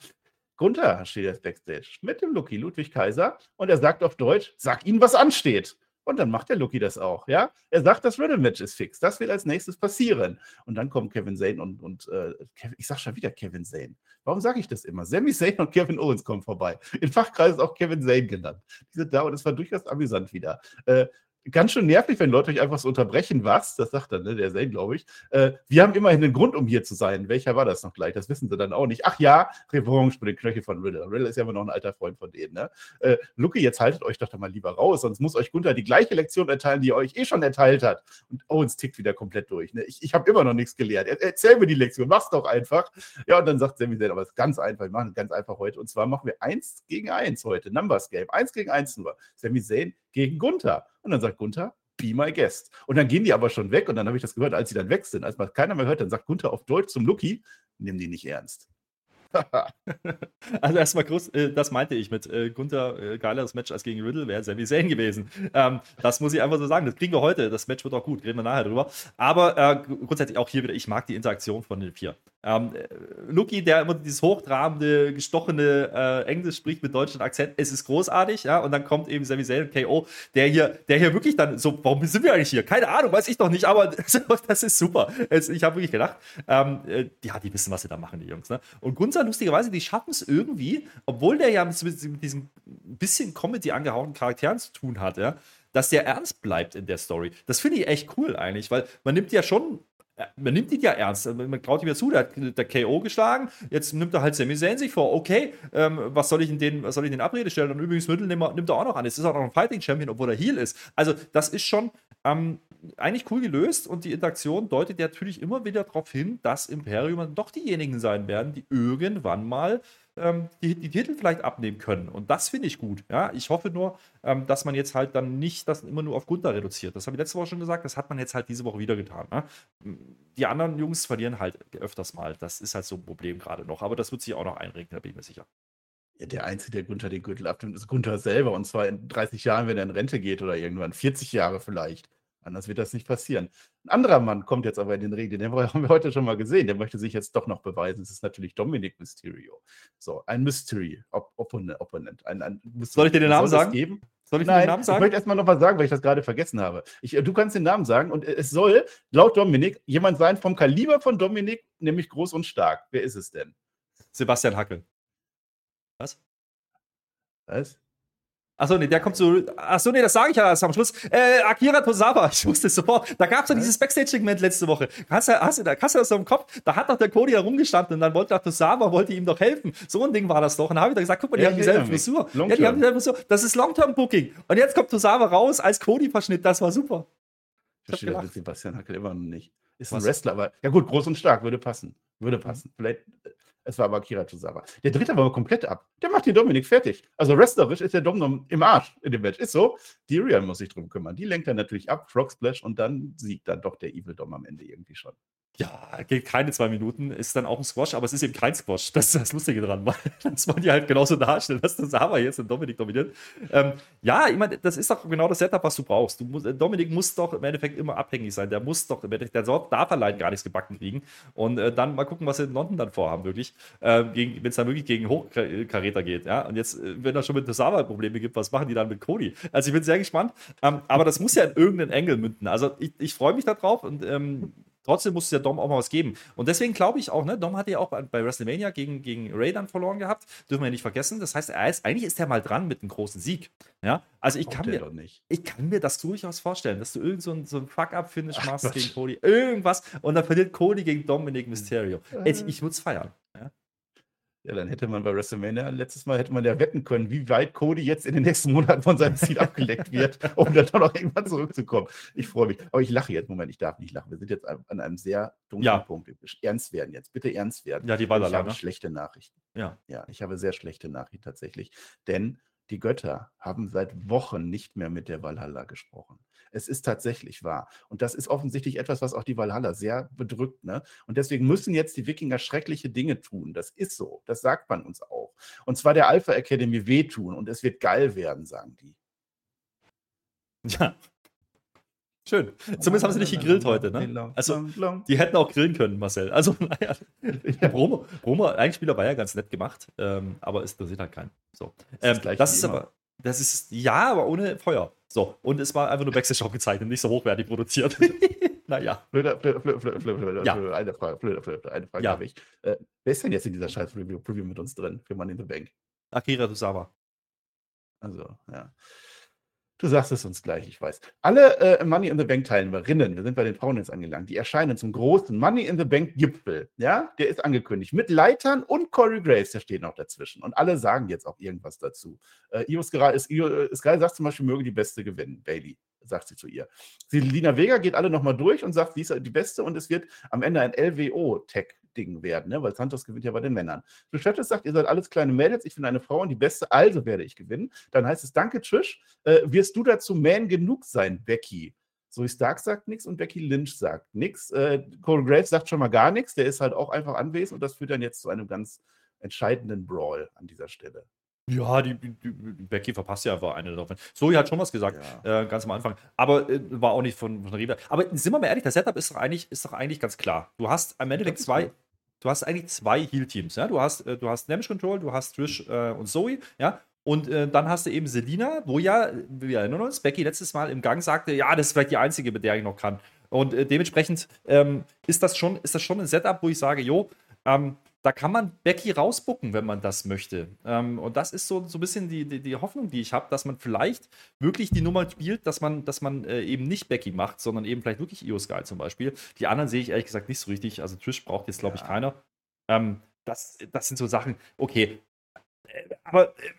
Gunther steht jetzt Backstage mit dem Lucky Ludwig Kaiser und er sagt auf Deutsch, sag ihnen, was ansteht. Und dann macht der Lucky das auch, ja? Er sagt, das Riddle-Match ist fix. Das wird als nächstes passieren. Und dann kommen Kevin Zane und, und äh, Kevin, ich sag schon wieder Kevin Zane. Warum sage ich das immer? Sami Zayn und Kevin Owens kommen vorbei. In Fachkreisen auch Kevin Zane genannt. Diese da und es war durchaus amüsant wieder. Äh, ganz schön nervig, wenn Leute euch einfach so unterbrechen. Was? Das sagt dann, ne, der Zane, glaube ich. Äh, wir haben immerhin einen Grund, um hier zu sein. Welcher war das noch gleich? Das wissen sie dann auch nicht. Ach ja, Revanche mit den Knöchel von Riddle. Riddle ist ja immer noch ein alter Freund von denen. Ne? Äh, Lucky, jetzt haltet euch doch da mal lieber raus, sonst muss euch Gunther die gleiche Lektion erteilen, die er euch eh schon erteilt hat. Und Owens tickt wieder komplett durch. Ne? Ich, ich habe immer noch nichts gelernt. Er, erzähl mir die Lektion, mach's doch einfach. Ja, und dann sagt Sammy Zayn, aber es ist ganz einfach. Wir machen es ganz einfach heute. Und zwar machen wir eins gegen eins heute. Numbers Game. Eins gegen eins nur. Sammy Zayn gegen Gunther. Und dann sagt Gunther, be my guest. Und dann gehen die aber schon weg und dann habe ich das gehört, als sie dann weg sind, als man keiner mehr hört, dann sagt Gunther auf Deutsch zum Lucky, nimm die nicht ernst. also erstmal groß, äh, das meinte ich mit äh, Gunther, äh, geileres Match als gegen Riddle wäre Sami Zayn gewesen. Ähm, das muss ich einfach so sagen. Das kriegen wir heute. Das Match wird auch gut. Reden wir nachher drüber. Aber äh, grundsätzlich auch hier wieder, ich mag die Interaktion von den vier. Ähm, äh, Luki, der immer dieses hochtrabende, gestochene äh, Englisch spricht mit deutschem Akzent, es ist großartig, ja. Und dann kommt eben Sami Zayn und KO, der hier, der hier wirklich dann so, warum sind wir eigentlich hier? Keine Ahnung, weiß ich doch nicht, aber das ist super. Es, ich habe wirklich gedacht, ähm, ja, die wissen, was sie da machen, die Jungs. Ne? Und Gunther lustigerweise, die schaffen es irgendwie, obwohl der ja mit, mit diesen bisschen Comedy angehauchten Charakteren zu tun hat, ja, dass der ernst bleibt in der Story. Das finde ich echt cool eigentlich, weil man nimmt ja schon äh, man nimmt ihn ja ernst. Man traut ihm ja zu, der hat der KO geschlagen. Jetzt nimmt er halt Sami Zayn sich vor. Okay, ähm, was soll ich in den, was soll ich in den Abrede stellen? Und übrigens Mittel nimmt er, nimmt er auch noch an. Es ist auch noch ein Fighting Champion, obwohl er Heal ist. Also, das ist schon ähm, eigentlich cool gelöst und die Interaktion deutet ja natürlich immer wieder darauf hin, dass Imperium dann doch diejenigen sein werden, die irgendwann mal ähm, die, die, Titel vielleicht abnehmen können. Und das finde ich gut. Ja? Ich hoffe nur, ähm, dass man jetzt halt dann nicht das immer nur auf Gunther reduziert. Das habe ich letzte Woche schon gesagt, das hat man jetzt halt diese Woche wieder getan. Ne? Die anderen Jungs verlieren halt öfters mal. Das ist halt so ein Problem gerade noch. Aber das wird sich auch noch einregen, da bin ich mir sicher. Ja, der Einzige, der Gunther den Gürtel abnimmt, ist Gunther selber. Und zwar in 30 Jahren, wenn er in Rente geht oder irgendwann. 40 Jahre vielleicht. Anders wird das nicht passieren. Ein anderer Mann kommt jetzt aber in den Ring, den haben wir heute schon mal gesehen. Der möchte sich jetzt doch noch beweisen. Es ist natürlich Dominic Mysterio. So, ein Mystery Opponent. Ein, ein Soll ich dir den Namen sagen? Geben? Soll ich Nein, den Namen sagen? Ich möchte erstmal noch was sagen, weil ich das gerade vergessen habe. Ich, du kannst den Namen sagen und es soll laut Dominik jemand sein vom Kaliber von Dominik, nämlich groß und stark. Wer ist es denn? Sebastian Hackel. Was? Was? Achso, nee, der kommt so. Achso, nee, das sage ich ja erst am Schluss. Äh, Akira Tosawa, ich wusste es sofort. Da gab es ja dieses Backstage-Segment letzte Woche. Hast du, hast, du, hast du das so im Kopf? Da hat doch der Cody herumgestanden und dann wollte doch Tosawa wollte ihm doch helfen. So ein Ding war das doch. Und da habe ich dann gesagt, guck mal, die ja, haben dieselbe Frisur. Ja, die haben dieselbe Frisur. Das ist Long-Term-Booking. Und jetzt kommt Tosawa raus als Cody-Verschnitt. Das war super. Ich verstehe das mit Sebastian Hackel immer noch nicht. Ist ein Was? Wrestler, aber ja gut, groß und stark, würde passen. Würde passen. Vielleicht es war aber Akira Tozawa. Der dreht aber komplett ab. Der macht den Dominik fertig. Also wrestlerisch ist der Dom im Arsch in dem Match. Ist so. Die Real muss sich drum kümmern. Die lenkt er natürlich ab, Frog Splash und dann siegt dann doch der Evil Dom am Ende irgendwie schon. Ja, geht keine zwei Minuten, ist dann auch ein Squash, aber es ist eben kein Squash. Das ist das Lustige dran, das wollen die halt genauso darstellen, dass das aber jetzt in Dominik dominiert. Ähm, ja, ich meine, das ist doch genau das Setup, was du brauchst. Du musst, Dominik muss doch im Endeffekt immer abhängig sein. Der muss doch der darf allein gar nichts gebacken kriegen. Und äh, dann mal gucken, was sie in London dann vorhaben, wirklich. Äh, wenn es dann wirklich gegen Hochkaräter geht. Ja? Und jetzt, äh, wenn da schon mit Tosawa Probleme gibt, was machen die dann mit Cody? Also ich bin sehr gespannt. Ähm, aber das muss ja in irgendeinen Engel münden. Also ich, ich freue mich darauf und ähm, trotzdem muss es ja Dom auch mal was geben. Und deswegen glaube ich auch, ne, Dom hatte ja auch bei, WrestleMania gegen, gegen Ray dann verloren gehabt. Dürfen wir ja nicht vergessen. Das heißt, er ist, eigentlich ist er mal dran mit einem großen Sieg. Ja, also ich kann, mir, ich kann mir das durchaus vorstellen, dass du irgend so ein, so ein Fuck-Up-Finish machst Ach, gegen Cody. Irgendwas. Und dann verliert Cody gegen Dominic Mysterio. Ich, ich würde es feiern. Ja? Dann hätte man bei WrestleMania letztes Mal hätte man ja wetten können, wie weit Cody jetzt in den nächsten Monaten von seinem Ziel abgeleckt wird, um dann noch irgendwann zurückzukommen. Ich freue mich. Aber ich lache jetzt. Moment, ich darf nicht lachen. Wir sind jetzt an einem sehr dunklen ja. Punkt. Ernst werden jetzt. Bitte ernst werden. Ja, die da Ich habe ne? schlechte Nachrichten. Ja. Ja, ich habe sehr schlechte Nachrichten tatsächlich. Denn die Götter haben seit Wochen nicht mehr mit der Valhalla gesprochen. Es ist tatsächlich wahr. Und das ist offensichtlich etwas, was auch die Valhalla sehr bedrückt. Ne? Und deswegen müssen jetzt die Wikinger schreckliche Dinge tun. Das ist so. Das sagt man uns auch. Und zwar der Alpha Academy wehtun. Und es wird geil werden, sagen die. Ja. Schön. Zumindest haben sie nicht gegrillt heute, ne? Also, die hätten auch grillen können, Marcel. Also, naja. Bromo, Bromo eigentlich Spieler war ja ganz nett gemacht, ähm, aber es interessiert halt keinen. So. Ähm, das, ist, das ist aber, das ist, ja, aber ohne Feuer. So, und es war einfach nur Backstage gezeichnet, nicht so hochwertig produziert. naja. Blöder, blöder, blöder, blöder, ja. eine Frage, blöder, blöder, eine Frage ja. habe ich. Äh, wer ist denn jetzt in dieser scheiß Review, Preview mit uns drin für Money in the Bank? Akira Tosawa. Also, ja. Du sagst es uns gleich, ich weiß. Alle äh, Money in the Bank Teilnehmerinnen, wir sind bei den Frauen jetzt angelangt, die erscheinen zum großen Money in the Bank Gipfel. Ja, der ist angekündigt mit Leitern und Corey Grace, der steht noch dazwischen. Und alle sagen jetzt auch irgendwas dazu. Äh, Io Sky, Io Sky sagt zum Beispiel, möge die Beste gewinnen. Bailey, sagt sie zu ihr. Selina Vega geht alle nochmal durch und sagt, sie ist die Beste und es wird am Ende ein LWO-Tag Ding werden, ne? weil Santos gewinnt ja bei den Männern. Trish sagt, ihr seid alles kleine Mädels, ich bin eine Frau und die Beste, also werde ich gewinnen. Dann heißt es, danke Trish, äh, wirst du dazu Man genug sein, Becky? Zoe Stark sagt nichts und Becky Lynch sagt nichts. Äh, Cole Graves sagt schon mal gar nichts, der ist halt auch einfach anwesend und das führt dann jetzt zu einem ganz entscheidenden Brawl an dieser Stelle. Ja, die, die, die, Becky verpasst ja einfach eine davon. Zoe hat schon was gesagt, ja. äh, ganz am Anfang. Aber äh, war auch nicht von, von Reda. Aber sind wir mal ehrlich, das Setup ist doch eigentlich, ist doch eigentlich ganz klar. Du hast am Endeffekt zwei, du hast eigentlich zwei Heal-Teams. Ja? Du hast, äh, du hast Damage Control, du hast Trish äh, und Zoe, ja. Und äh, dann hast du eben Selina, wo ja, wir erinnern uns, Becky letztes Mal im Gang sagte, ja, das ist vielleicht die einzige, mit der ich noch kann. Und äh, dementsprechend ähm, ist, das schon, ist das schon ein Setup, wo ich sage, jo, ähm, da kann man Becky rausbucken, wenn man das möchte. Ähm, und das ist so, so ein bisschen die, die, die Hoffnung, die ich habe, dass man vielleicht wirklich die Nummer spielt, dass man, dass man äh, eben nicht Becky macht, sondern eben vielleicht wirklich Io Sky zum Beispiel. Die anderen sehe ich ehrlich gesagt nicht so richtig. Also Trish braucht jetzt, glaube ja. ich, keiner. Ähm, das, das sind so Sachen, okay. Äh, aber äh,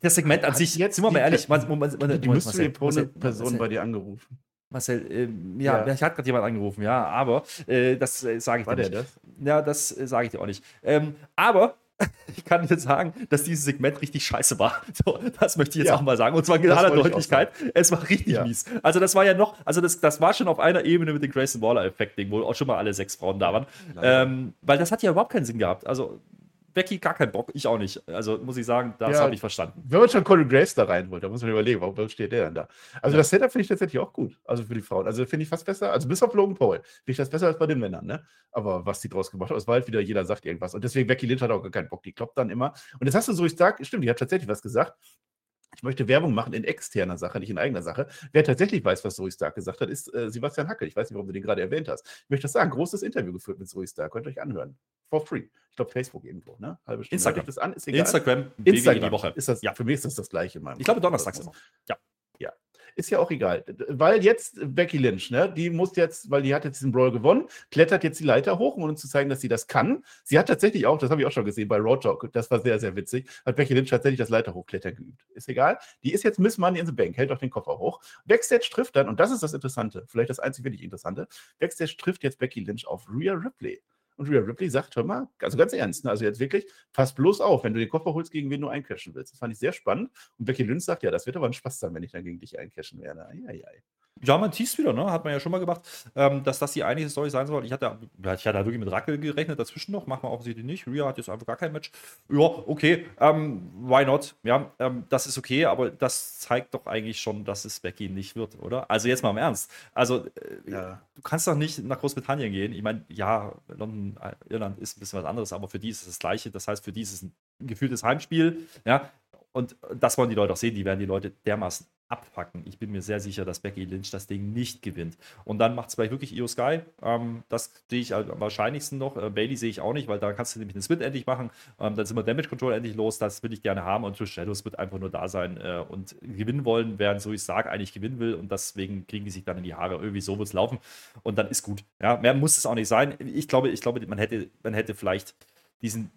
das Segment an sich, jetzt sind wir mal ehrlich, man, man, man, die Mystery-Person bei dir angerufen. Marcel, äh, ja, ja, ich hat gerade jemand angerufen, ja, aber äh, das äh, sage ich War dir nicht. das? Ja, das äh, sage ich dir auch nicht. Ähm, aber ich kann dir sagen, dass dieses Segment richtig scheiße war. So, das möchte ich jetzt ja, auch mal sagen. Und zwar in aller Deutlichkeit. Es war richtig ja. mies. Also, das war ja noch, also das, das war schon auf einer Ebene mit dem Grayson Waller-Effekt-Ding, wo auch schon mal alle sechs Frauen da waren. Ähm, weil das hat ja überhaupt keinen Sinn gehabt. Also, Becky gar keinen Bock, ich auch nicht. Also muss ich sagen, das ja, habe ich verstanden. Wenn man schon Corey Grace da rein wollte, da muss man überlegen, warum steht der denn da? Also ja. das Setup finde ich tatsächlich auch gut, also für die Frauen. Also finde ich fast besser, also bis auf Logan Paul, finde ich das besser als bei den Männern, ne? Aber was die draus gemacht haben, es war halt wieder, jeder sagt irgendwas. Und deswegen, Becky Lynch hat auch gar keinen Bock, die kloppt dann immer. Und das hast du so, ich sag, stimmt, die hat tatsächlich was gesagt ich möchte Werbung machen in externer Sache, nicht in eigener Sache. Wer tatsächlich weiß, was Zoe Stark gesagt hat, ist äh, Sebastian Hackel. Ich weiß nicht, warum du den gerade erwähnt hast. Ich möchte das sagen, großes Interview geführt mit Zoe Stark. Könnt ihr euch anhören. For free. Ich glaube, Facebook irgendwo, ne? Halbe Stunde. Instagram. Das an, ist egal. Instagram, Instagram. die Woche. Ist das, ja. Für mich ist das das Gleiche. ich glaube, donnerstags immer. Ja. Ja ist ja auch egal. Weil jetzt Becky Lynch, ne, die muss jetzt, weil die hat jetzt diesen Brawl gewonnen, klettert jetzt die Leiter hoch, um uns zu zeigen, dass sie das kann. Sie hat tatsächlich auch, das habe ich auch schon gesehen bei Road Talk, das war sehr, sehr witzig, hat Becky Lynch tatsächlich das Leiter hochklettern geübt. Ist egal. Die ist jetzt Miss Money in the Bank, hält auch den Koffer hoch. Backstage trifft dann, und das ist das Interessante, vielleicht das einzig wirklich Interessante, Backstage trifft jetzt Becky Lynch auf Rhea Ripley. Und Rhea Ripley sagt, hör mal, also ganz ernst, ne, also jetzt wirklich, pass bloß auf, wenn du den Koffer holst, gegen wen du eincashen willst. Das fand ich sehr spannend. Und Becky Lynch sagt, ja, das wird aber ein Spaß sein, wenn ich dann gegen dich eincashen werde. Eieiei. Ja, man teast wieder, ne? Hat man ja schon mal gemacht, ähm, dass das die eigentliche Story sein soll. Ich hatte, ich hatte wirklich mit Rackel gerechnet, dazwischen noch, machen wir offensichtlich nicht. Rhea hat jetzt einfach gar kein Match. Ja, okay, ähm, why not? Ja, ähm, das ist okay, aber das zeigt doch eigentlich schon, dass es Becky nicht wird, oder? Also jetzt mal im Ernst. Also, äh, ja. du kannst doch nicht nach Großbritannien gehen. Ich meine, ja, London, äh, Irland ist ein bisschen was anderes, aber für die ist es das Gleiche. Das heißt, für die ist es ein gefühltes Heimspiel, ja. Und das wollen die Leute auch sehen, die werden die Leute dermaßen abpacken. Ich bin mir sehr sicher, dass Becky Lynch das Ding nicht gewinnt. Und dann macht es vielleicht wirklich Io Sky. Ähm, das sehe ich am wahrscheinlichsten noch. Äh, Bailey sehe ich auch nicht, weil da kannst du nämlich den Split endlich machen. Ähm, dann sind wir Damage Control endlich los. Das würde ich gerne haben. Und Trish Shadows wird einfach nur da sein äh, und gewinnen wollen, während so ich sage, eigentlich gewinnen will. Und deswegen kriegen die sich dann in die Haare. Irgendwie so wird es laufen. Und dann ist gut. Ja, mehr muss es auch nicht sein. Ich glaube, ich glaube, man hätte, man hätte vielleicht diesen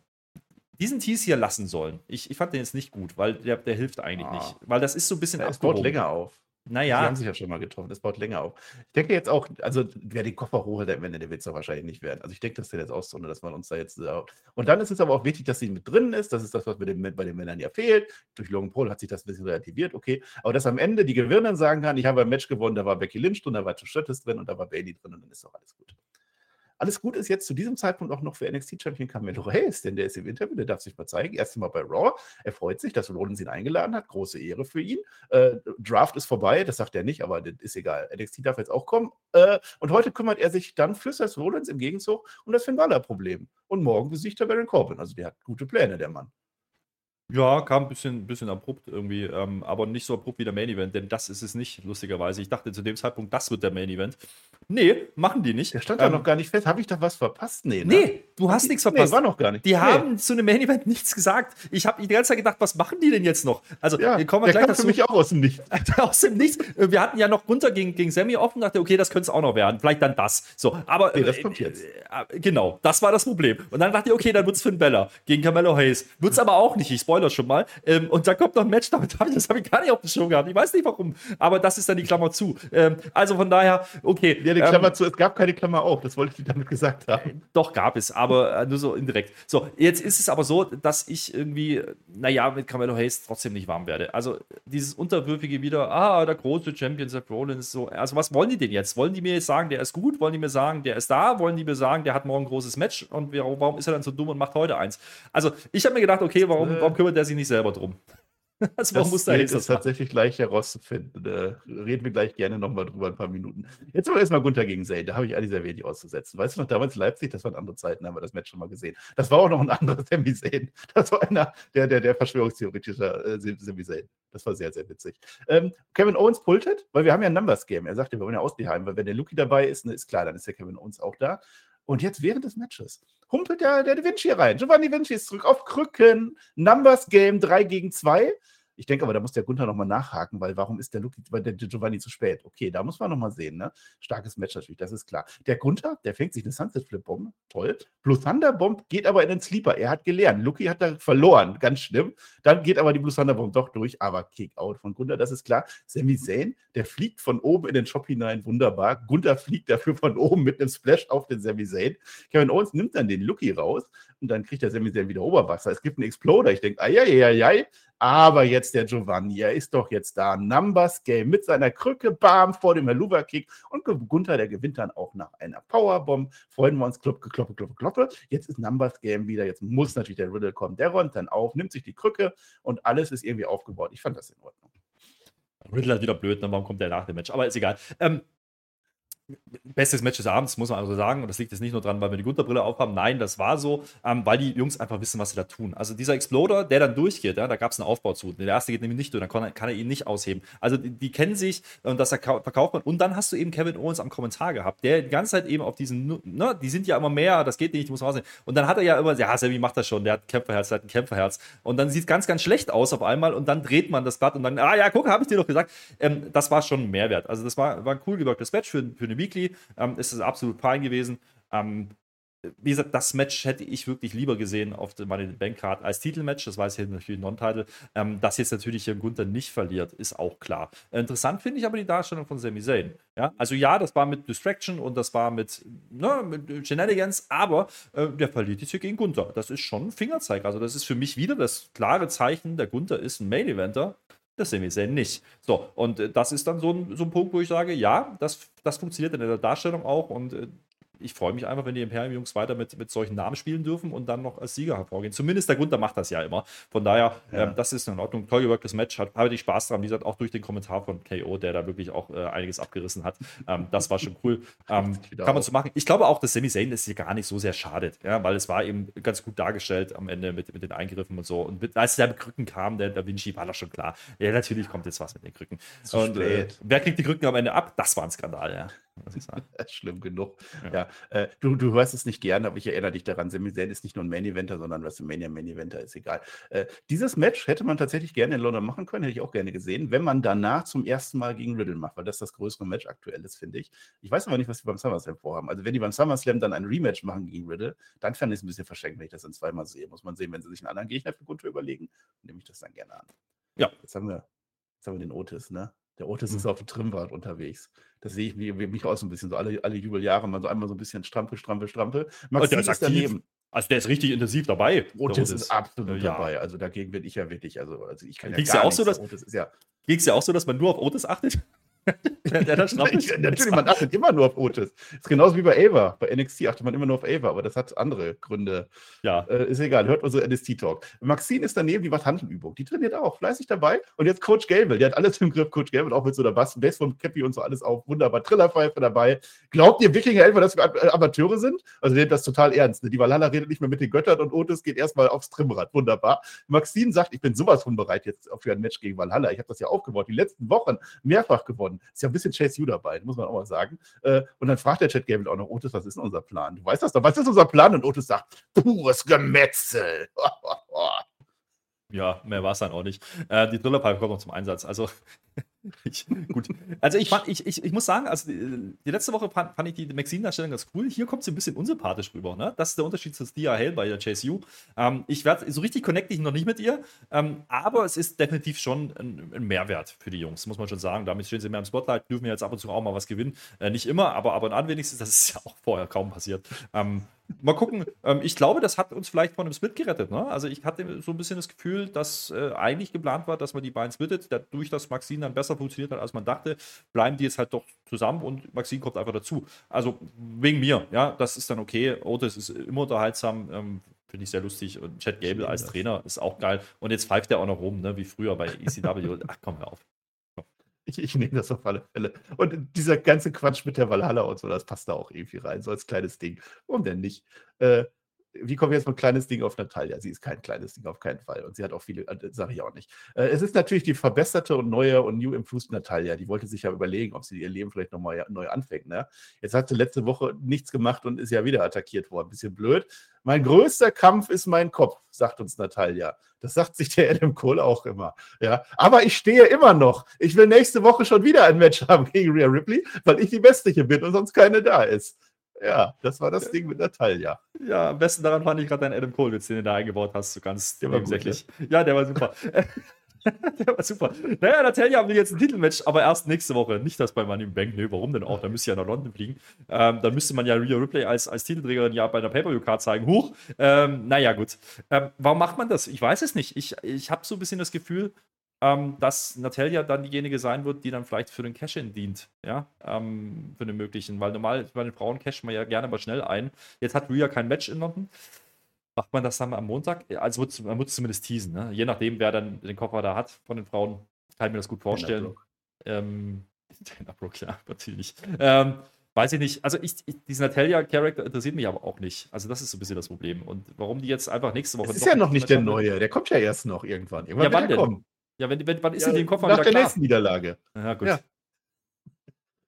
diesen Tease hier lassen sollen. Ich, ich fand den jetzt nicht gut, weil der, der hilft eigentlich ah. nicht. Weil das ist so ein bisschen. Es baut länger auf. Naja. Die haben sich ja schon mal getroffen. Das baut länger auf. Ich denke jetzt auch, also wer den Koffer hochhält am Ende, der wird es doch wahrscheinlich nicht werden. Also ich denke, dass der jetzt ausrundet, dass man uns da jetzt. Äh, und dann ist es aber auch wichtig, dass sie mit drin ist. Das ist das, was mit dem, bei den Männern ja fehlt. Durch Logan Paul hat sich das ein bisschen relativiert, okay. Aber dass am Ende die Gewinnerin sagen kann, ich habe ein Match gewonnen, da war Becky Lynch drin, da war Trish drin und da war Bailey drin und dann ist doch alles gut. Alles gut ist jetzt zu diesem Zeitpunkt auch noch für NXT-Champion Carmelo Hayes, denn der ist im Interview, der darf sich mal zeigen. Erst Mal bei Raw. Er freut sich, dass Rollins ihn eingeladen hat. Große Ehre für ihn. Äh, Draft ist vorbei, das sagt er nicht, aber das ist egal. NXT darf jetzt auch kommen. Äh, und heute kümmert er sich dann für Seth Rollins im Gegenzug um das Finn Balor-Problem. Und morgen besiegt er Baron Corbin. Also der hat gute Pläne, der Mann. Ja, kam ein bisschen, bisschen abrupt irgendwie, ähm, aber nicht so abrupt wie der Main Event, denn das ist es nicht, lustigerweise. Ich dachte zu dem Zeitpunkt, das wird der Main Event. Nee, machen die nicht. Der stand da ähm, noch gar nicht fest. Habe ich da was verpasst? Nee, ne? nee Du hast nichts verpasst. Nee, war noch gar nicht. Die haben zu einem Main Event nichts gesagt. Ich habe die ganze Zeit gedacht, was machen die denn jetzt noch? Also, Ja, wir kommen der gleich kam dazu. für mich auch aus dem Nichts. aus dem Nichts. Wir hatten ja noch runter gegen, gegen Sammy offen, dachte, okay, das könnte es auch noch werden. Vielleicht dann das. So, aber. Nee, das äh, kommt jetzt. äh, genau, das war das Problem. Und dann dachte ich, okay, dann wird es Finn Bella gegen Carmelo Hayes. Wird es aber auch nicht, ich spoiler schon mal. Ähm, und dann kommt noch ein Match, damit hab ich, das habe ich gar nicht auf dem Show gehabt. Ich weiß nicht warum, aber das ist dann die Klammer zu. Ähm, also von daher, okay. Ja, die ähm, Klammer zu, es gab keine Klammer auf, das wollte ich damit gesagt haben. Doch, gab es, aber äh, nur so indirekt. So, jetzt ist es aber so, dass ich irgendwie, naja, mit Carmelo Hayes trotzdem nicht warm werde. Also dieses Unterwürfige wieder, ah, der große Champion Seth Rollins, so. Also was wollen die denn jetzt? Wollen die mir jetzt sagen, der ist gut? Wollen die mir sagen, der ist da? Wollen die mir sagen, der hat morgen ein großes Match? Und warum, warum ist er dann so dumm und macht heute eins? Also ich habe mir gedacht, okay, warum, Äh. warum kümmert der sich nicht selber drum? Also muss das Hayes es das machen? tatsächlich gleich herauszufinden. Da reden wir gleich gerne nochmal drüber, ein paar Minuten. Jetzt aber erstmal Gunther gegen Zane. Da habe ich eigentlich sehr wenig auszusetzen. Weißt du noch, damals Leipzig, das waren andere Zeiten, haben wir das Match schon mal gesehen. Das war auch noch ein anderes Sami Zayn. Das war einer der, der, der Verschwörungstheoretiker äh, Sami Zayn. Das war sehr, sehr witzig. Ähm, Kevin Owens pultet, weil wir haben ja ein Numbers Game. Er sagte, wir wollen ja ausbehalten, weil wenn der Luki dabei ist, ne, ist klar, dann ist der Kevin Owens auch da. Und jetzt während des Matches humpelt der, der Da Vinci rein. Giovanni Vinci ist zurück auf Krücken. Numbers Game 3 gegen 2. Ich denke aber, da muss der Gunther nochmal nachhaken, weil warum ist der, Luki, der Giovanni zu spät? Okay, da muss man nochmal sehen. Ne? Starkes Match natürlich, das ist klar. Der Gunther, der fängt sich eine Sunset Flip Bomb, toll. Blue Thunder Bomb geht aber in den Sleeper. Er hat gelernt. Luki hat da verloren, ganz schlimm. Dann geht aber die Blue Thunder Bomb doch durch, aber Kick out von Gunther, das ist klar. Sami Zayn, der fliegt von oben in den Shop hinein, wunderbar. Gunther fliegt dafür von oben mit einem Splash auf den Sami Zayn. Kevin Owens nimmt dann den Luki raus und dann kriegt der Sami wieder Oberwasser. Es gibt einen Exploder. Ich denke, ai, aber jetzt der Giovanni, er ist doch jetzt da. Numbers Game mit seiner Krücke, bam, vor dem Helluva-Kick. Und Gunther, der gewinnt dann auch nach einer Powerbomb. Freuen wir uns, kloppe, kloppe, kloppe, kloppe. Jetzt ist Numbers Game wieder. Jetzt muss natürlich der Riddle kommen. Der räumt dann auf, nimmt sich die Krücke und alles ist irgendwie aufgebaut. Ich fand das in Ordnung. Riddler hat wieder blöd, ne? warum kommt der nach dem Match? Aber ist egal. Ähm, bestes Match des Abends, muss man also sagen. Und das liegt jetzt nicht nur dran, weil wir die Gunterbrille aufhaben. Nein, das war so, ähm, weil die Jungs einfach wissen, was sie da tun. Also dieser Exploder, der dann durchgeht, ja, da gab es einen Aufbau zu. Der erste geht nämlich nicht durch, dann kann er, kann er ihn nicht ausheben. Also die, die kennen sich und das verkau- verkauft man. Und dann hast du eben Kevin Owens am Kommentar gehabt, der die ganze Zeit eben auf diesen, ne, die sind ja immer mehr, das geht nicht, muss man aussehen. Und dann hat er ja immer, ja, Sammy macht das schon, der hat ein Kämpferherz, der hat ein Kämpferherz. Und dann sieht es ganz, ganz schlecht aus auf einmal und dann dreht man das Blatt und dann, ah ja, guck, habe ich dir doch gesagt. Ähm, das war schon ein Mehrwert. Also das war, war ein cool gewirktes Match für, für eine Weekly. Ähm, ist es absolut fein gewesen. Ähm, wie gesagt, das Match hätte ich wirklich lieber gesehen auf der Bank Card als Titelmatch. Das jetzt hier natürlich Non-Title. Ähm, dass jetzt natürlich hier Gunther nicht verliert, ist auch klar. Interessant finde ich aber die Darstellung von Sami Zayn. Ja, also ja, das war mit Distraction und das war mit, ne, mit Shenanigans, aber äh, der verliert jetzt hier gegen Gunther. Das ist schon ein Fingerzeig. Also das ist für mich wieder das klare Zeichen, der Gunther ist ein Main Eventer. Das sehen wir Zayn nicht. So, und äh, das ist dann so ein, so ein Punkt, wo ich sage, ja, das, das funktioniert in der Darstellung auch und äh, ich freue mich einfach, wenn die Imperium-Jungs weiter mit, mit solchen Namen spielen dürfen und dann noch als Sieger hervorgehen. Zumindest der Gunther macht das ja immer. Von daher, Ja. ähm, das ist in Ordnung. Toll gewirktes Match. Hat, habe ich Spaß dran. Wie gesagt, auch durch den Kommentar von KO, der da wirklich auch äh, einiges abgerissen hat. Ähm, das war schon cool. Ähm, kann man so machen. Ich glaube auch, dass Sami Zayn das hier gar nicht so sehr schadet, ja, weil es war eben ganz gut dargestellt am Ende mit, mit den Eingriffen und so. Und mit, als der mit Krücken kam, der Da Vinci, war das schon klar. Ja, natürlich kommt jetzt was mit den Krücken. Zu und äh, wer kriegt die Krücken am Ende ab? Das war ein Skandal, ja. Muss ich sagen. Schlimm genug. Ja. Ja. äh, du, du hörst es nicht gern, aber ich erinnere dich daran, Sami Zayn ist nicht nur ein Main-Eventer, sondern WrestleMania Main-Eventer, ist egal. Äh, dieses Match hätte man tatsächlich gerne in London machen können, hätte ich auch gerne gesehen, wenn man danach zum ersten Mal gegen Riddle macht, weil das das größere Match aktuell ist, finde ich. Ich weiß aber nicht, was die beim SummerSlam vorhaben. Also wenn die beim SummerSlam dann ein Rematch machen gegen Riddle, dann fände ich es ein bisschen verschenkt, wenn ich das dann zweimal sehe. Muss man sehen, wenn sie sich einen anderen Gegner für Gunther überlegen, nehme ich das dann gerne an. Ja. Jetzt haben wir, jetzt haben wir den Otis, ne? Der Otis Mhm. ist auf dem Trimmrad unterwegs. Das sehe ich wie, wie mich auch so ein bisschen, so alle, alle Jubeljahre mal so einmal so ein bisschen Strampel, Strampel, Strampel. Und der ist ist aktiv. Also der ist richtig intensiv dabei. Otis ist absolut Ja. dabei. Also dagegen bin ich ja wirklich, also, also ich kann ja ja auch nichts. so, dass- Otis ist ja, ja auch so, dass man nur auf Otis achtet? Der, der da strampelt? ich, natürlich, man achtet immer nur auf Otis. Ist genauso wie bei Ava. Bei NXT achtet man immer nur auf Ava, aber das hat andere Gründe. Ja. Äh, ist egal, hört unsere NXT-Talk. Maxine ist daneben, die macht Handelübung. Die trainiert auch, fleißig dabei. Und jetzt Coach Gable, der hat alles im Griff. Coach Gable auch mit so einer Bass, Bass vom Cappy und so alles auf. Wunderbar. Trillerpfeife dabei. Glaubt ihr Wikinger etwa, dass wir Am- Amateure sind? Also, der nimmt das total ernst. Ne? Die Valhalla redet nicht mehr mit den Göttern und Otis geht erstmal aufs Trimmrad. Wunderbar. Maxine sagt, ich bin sowas von bereit jetzt für ein Match gegen Valhalla. Ich habe das ja aufgebaut. Die letzten Wochen mehrfach gewonnen. Geworden. Ist ja ein bisschen Chase U dabei, muss man auch mal sagen. Äh, und dann fragt der Chat Gable auch noch, Otis, was ist denn unser Plan? Du weißt das doch, was ist unser Plan? Und Otis sagt, pures Gemetzel. Ja, mehr war es dann auch nicht. Äh, die Trillerpipe kommt noch zum Einsatz. Also, ich, gut. Also, ich, fand, ich, ich, ich muss sagen, also die, die letzte Woche fand, fand ich die Maxine-Darstellung ganz cool. Hier kommt sie ein bisschen unsympathisch rüber. Ne? Das ist der Unterschied zu Stia Hale bei der Chase U. Ähm, ich werde so richtig connecte ich noch nicht mit ihr, ähm, aber es ist definitiv schon ein, ein, Mehrwert für die Jungs, muss man schon sagen. Damit stehen sie mehr im Spotlight, dürfen wir jetzt ab und zu auch mal was gewinnen. Äh, nicht immer, aber, aber an wenigstens, das ist ja auch vorher kaum passiert. Ähm, mal gucken. Ähm, ich glaube, das hat uns vielleicht von einem Split gerettet. Ne? Also ich hatte so ein bisschen das Gefühl, dass äh, eigentlich geplant war, dass man die beiden splittet. Dadurch, dass Maxine dann besser funktioniert hat, als man dachte, bleiben die jetzt halt doch zusammen und Maxine kommt einfach dazu. Also wegen mir, ja, das ist dann okay. Otis ist immer unterhaltsam. Ähm, Finde ich sehr lustig. Und Chad Gable als Trainer ist auch geil. Und jetzt pfeift er auch noch rum, ne? wie früher bei ECW. Ach, komm, hör auf. Ich, ich nehme das auf alle Fälle. Und dieser ganze Quatsch mit der Valhalla und so, das passt da auch irgendwie rein, so als kleines Ding. Warum denn nicht? Äh, wie kommen wir jetzt von kleines Ding auf Natalia? Sie ist kein kleines Ding, auf keinen Fall. Und sie hat auch viele, äh, sage ich auch nicht. Äh, es ist natürlich die verbesserte und neue und new improved Natalia. Die wollte sich ja überlegen, ob sie ihr Leben vielleicht nochmal neu anfängt. Ne? Jetzt hat sie letzte Woche nichts gemacht und ist ja wieder attackiert worden. Bisschen blöd. Mein größter Kampf ist mein Kopf, sagt uns Natalia. Das sagt sich der Adam Cole auch immer. Ja, aber ich stehe immer noch. Ich will nächste Woche schon wieder ein Match haben gegen Rhea Ripley, weil ich die Beste hier bin und sonst keine da ist. Ja, das war das Ding mit Natalia. Ja, am besten daran fand ich gerade deinen Adam Cole-Witz, den du da eingebaut hast, so ganz der nebensächlich. Gut, ja. der war super. der war super. Naja, Natalia haben wir jetzt ein Titelmatch, aber erst nächste Woche. Nicht das bei Money in Bank. Nö, warum denn auch? Da müsste ja nach London fliegen. Ähm, da müsste man ja Rhea Ripley als, als Titelträgerin ja bei einer Pay-Per-View-Card zeigen. Huch. Ähm, naja, gut. Ähm, warum macht man das? Ich weiß es nicht. Ich, ich habe so ein bisschen das Gefühl, ähm, dass Natalia dann diejenige sein wird, die dann vielleicht für den Cash-In dient, ja, ähm, für den möglichen, weil normal bei den Frauen cashen wir ja gerne mal schnell ein. Jetzt hat Rhea kein Match in London. Macht man das dann am Montag? Also man muss zumindest teasen, ne? je nachdem, wer dann den Koffer da hat von den Frauen, kann ich mir das gut vorstellen. Ähm, Brooke, ja, natürlich. Ähm, weiß ich nicht. Also ich, ich diesen Natalia-Charakter interessiert mich aber auch nicht. Also das ist so ein bisschen das Problem. Und warum die jetzt einfach nächste Woche. Das ist ja noch nicht der neue. Der kommt ja erst noch irgendwann. irgendwann ja, wann denn? Kommen. Ja, wenn, wenn, wann ist ja, denn die Koffer Nach der klar? nächsten Niederlage. Ja, gut. Ja.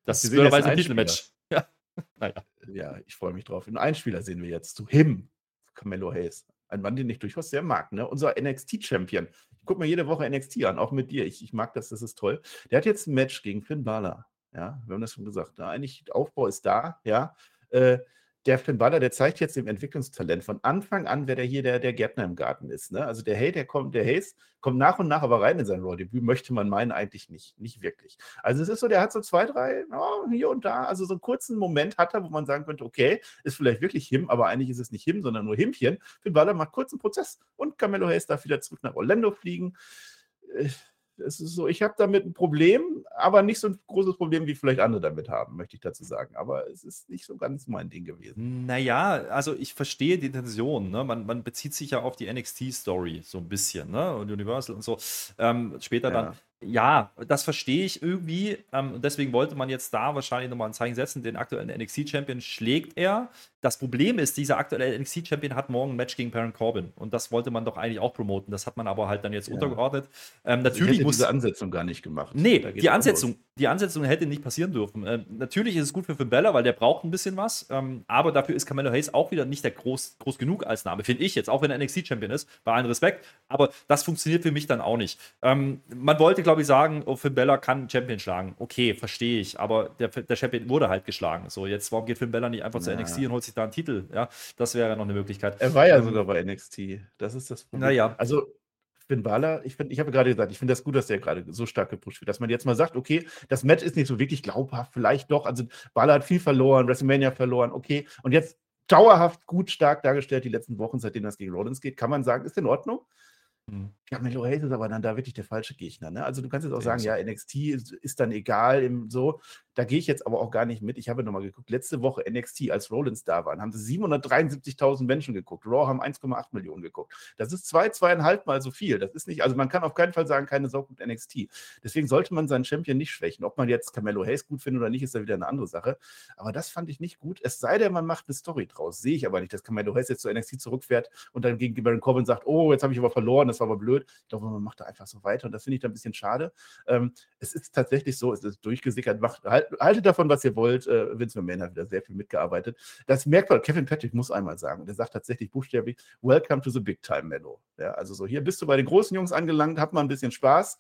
Das ist blöderweise ein Titelmatch. Ja. naja. Ja, ich freue mich drauf. Einen Einspieler sehen wir jetzt zu Him, Camelo Hayes. Ein Mann, den ich durchaus sehr mag, ne? Unser NXT-Champion. Ich gucke mir jede Woche NXT an, auch mit dir. Ich, ich mag das, das ist toll. Der hat jetzt ein Match gegen Finn Balor. Ja, wir haben das schon gesagt. Ne? Eigentlich, Aufbau ist da, ja. Äh, der Finn Baller, der zeigt jetzt dem Entwicklungstalent von Anfang an, wer der hier der, der Gärtner im Garten ist. Ne? Also der Hay, der kommt, der Hayes kommt nach und nach aber rein in sein Raw-Debüt, möchte man meinen, eigentlich nicht. Nicht wirklich. Also es ist so, der hat so zwei, drei, oh, hier und da, also so einen kurzen Moment hat er, wo man sagen könnte, okay, ist vielleicht wirklich Him, aber eigentlich ist es nicht Him, sondern nur Himpchen. Finn Baller macht kurzen Prozess und Camelo Hayes darf wieder zurück nach Orlando fliegen. Äh, es ist so, ich habe damit ein Problem, aber nicht so ein großes Problem, wie vielleicht andere damit haben, möchte ich dazu sagen. Aber es ist nicht so ganz mein Ding gewesen. Naja, also ich verstehe die Intention. Ne? Man, man bezieht sich ja auf die NXT-Story so ein bisschen, ne? Und Universal und so. Ähm, später ja. dann ja, das verstehe ich irgendwie. Ähm, deswegen wollte man jetzt da wahrscheinlich nochmal ein Zeichen setzen. Den aktuellen NXT-Champion schlägt er. Das Problem ist, dieser aktuelle NXT-Champion hat morgen ein Match gegen Baron Corbin. Und das wollte man doch eigentlich auch promoten. Das hat man aber halt dann jetzt ja. untergeordnet. Ähm, natürlich ich hätte muss diese Ansetzung gar nicht gemacht. Nee, die Ansetzung, die Ansetzung hätte nicht passieren dürfen. Ähm, natürlich ist es gut für Finn Bella, weil der braucht ein bisschen was. Ähm, aber dafür ist Camelo Hayes auch wieder nicht der groß, groß genug als Name, finde ich jetzt. Auch wenn er NXT-Champion ist, bei allen Respekt. Aber das funktioniert für mich dann auch nicht. Ähm, man wollte, glaube glaube ich, sagen, oh, Finn Bella kann Champion schlagen. Okay, verstehe ich, aber der, der Champion wurde halt geschlagen. So, jetzt, warum geht Finn Bella nicht einfach ja. zu NXT und holt sich da einen Titel? Ja, das wäre noch eine Möglichkeit. Er war ja ähm, sogar bei NXT. Das ist das Problem. Naja. Also, Finn Balor, ich, ich habe gerade gesagt, ich finde das gut, dass der gerade so stark gepusht wird, dass man jetzt mal sagt, okay, das Match ist nicht so wirklich glaubhaft, vielleicht doch. Also Balor hat viel verloren, WrestleMania verloren, okay. Und jetzt dauerhaft gut stark dargestellt die letzten Wochen, seitdem das gegen Rollins geht, kann man sagen, ist in Ordnung. Mhm. Ja, Melo Hayes ist aber dann da wirklich der falsche Gegner. Ne? Also du kannst jetzt auch sagen, ja, NXT ist, ist dann egal, im, so. Da gehe ich jetzt aber auch gar nicht mit. Ich habe nochmal geguckt. Letzte Woche NXT, als Rollins da waren, haben sie 773.000 Menschen geguckt. Raw haben 1,8 Millionen geguckt. Das ist zwei, zweieinhalb Mal so viel. Das ist nicht, also man kann auf keinen Fall sagen, keine Sau mit NXT. Deswegen sollte man seinen Champion nicht schwächen. Ob man jetzt Carmelo Hayes gut findet oder nicht, ist da wieder eine andere Sache. Aber das fand ich nicht gut. Es sei denn, man macht eine Story draus. Sehe ich aber nicht, dass Carmelo Hayes jetzt zu NXT zurückfährt und dann gegen Baron Corbin sagt, oh, jetzt habe ich aber verloren, das war aber blöd. Ich glaube, man macht da einfach so weiter und das finde ich dann ein bisschen schade. Ähm, es ist tatsächlich so, es ist durchgesickert. Macht, halt, haltet davon, was ihr wollt. Äh, Vince McMahon hat wieder sehr viel mitgearbeitet. Das merkt man, Kevin Patrick muss einmal sagen, der sagt tatsächlich buchstäblich, Welcome to the Big Time, Mello. Ja, also so, hier bist du bei den großen Jungs angelangt, hat mal ein bisschen Spaß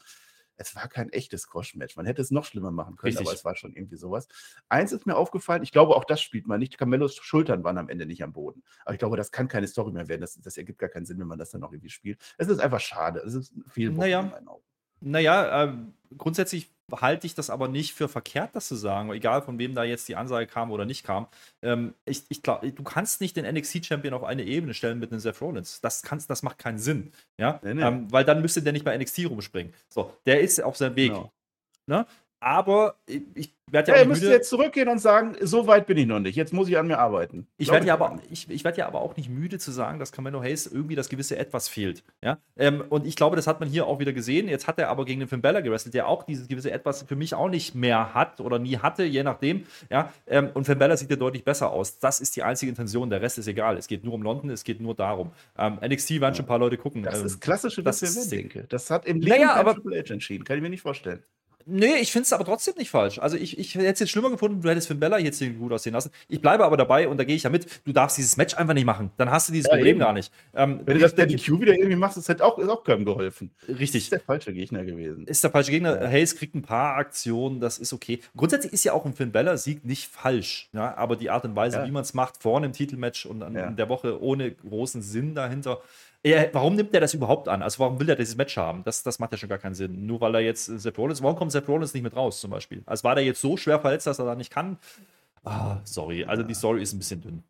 es war kein echtes Squash-Match. Man hätte es noch schlimmer machen können, Richtig. aber es war schon irgendwie sowas. Eins ist mir aufgefallen, ich glaube, auch das spielt man nicht. Camellos Schultern waren am Ende nicht am Boden. Aber ich glaube, das kann keine Story mehr werden. Das, das ergibt gar keinen Sinn, wenn man das dann noch irgendwie spielt. Es ist einfach schade. Es ist viel naja. in meinen Augen. Naja, äh, grundsätzlich halte ich das aber nicht für verkehrt, das zu sagen, egal von wem da jetzt die Ansage kam oder nicht kam. Ähm, ich, ich glaube, du kannst nicht den NXT-Champion auf eine Ebene stellen mit einem Seth Rollins. Das, kannst, das macht keinen Sinn. Ja? Nee, nee. Ähm, weil dann müsste der nicht bei NXT rumspringen. So, der ist auf seinem Weg. Genau. Ne? Aber ich werde ja, ja. Ihr müsst jetzt zurückgehen und sagen, so weit bin ich noch nicht. Jetzt muss ich an mir arbeiten. Ich werde ja, aber, ich, ich werd ja aber auch nicht müde zu sagen, dass Camelo Hayes irgendwie das gewisse Etwas fehlt. Ja? Ähm, und ich glaube, das hat man hier auch wieder gesehen. Jetzt hat er aber gegen den Finn Bella gewrestelt, der auch dieses gewisse Etwas für mich auch nicht mehr hat oder nie hatte, je nachdem. Ja? Ähm, und Finn Bella sieht ja deutlich besser aus. Das ist die einzige Intention. Der Rest ist egal. Es geht nur um London, es geht nur darum. Ähm, NXT werden schon ein paar Leute gucken. Das ist klassische das ist, denke. Das hat im Leben naja, aber, Triple H entschieden. Kann ich mir nicht vorstellen. Nee, ich finde es aber trotzdem nicht falsch. Also ich, ich hätte es jetzt schlimmer gefunden, du hättest Finn Bella jetzt gut aussehen lassen. Ich bleibe aber dabei und da gehe ich ja mit. Du darfst dieses Match einfach nicht machen. Dann hast du dieses ja, Problem eben. gar nicht. Ähm, Wenn du das der DQ wieder irgendwie machst, ist halt auch, ist auch keinem geholfen. Richtig. Das ist der falsche Gegner gewesen. Ist der falsche Gegner. Ja. Hayes kriegt ein paar Aktionen, das ist okay. Grundsätzlich ist ja auch ein Finn Bella-Sieg nicht falsch. Ja? Aber die Art und Weise, ja. wie man es macht, vorne im Titelmatch und an, in der Woche ohne großen Sinn dahinter, er, warum nimmt er das überhaupt an? Also warum will er dieses Match haben? Das, das macht ja schon gar keinen Sinn. Nur weil er jetzt Seth Rollins, warum kommt Seth Rollins nicht mit raus zum Beispiel? Also war der jetzt so schwer verletzt, dass er da nicht kann? Ah, sorry. Also die Story ist ein bisschen dünn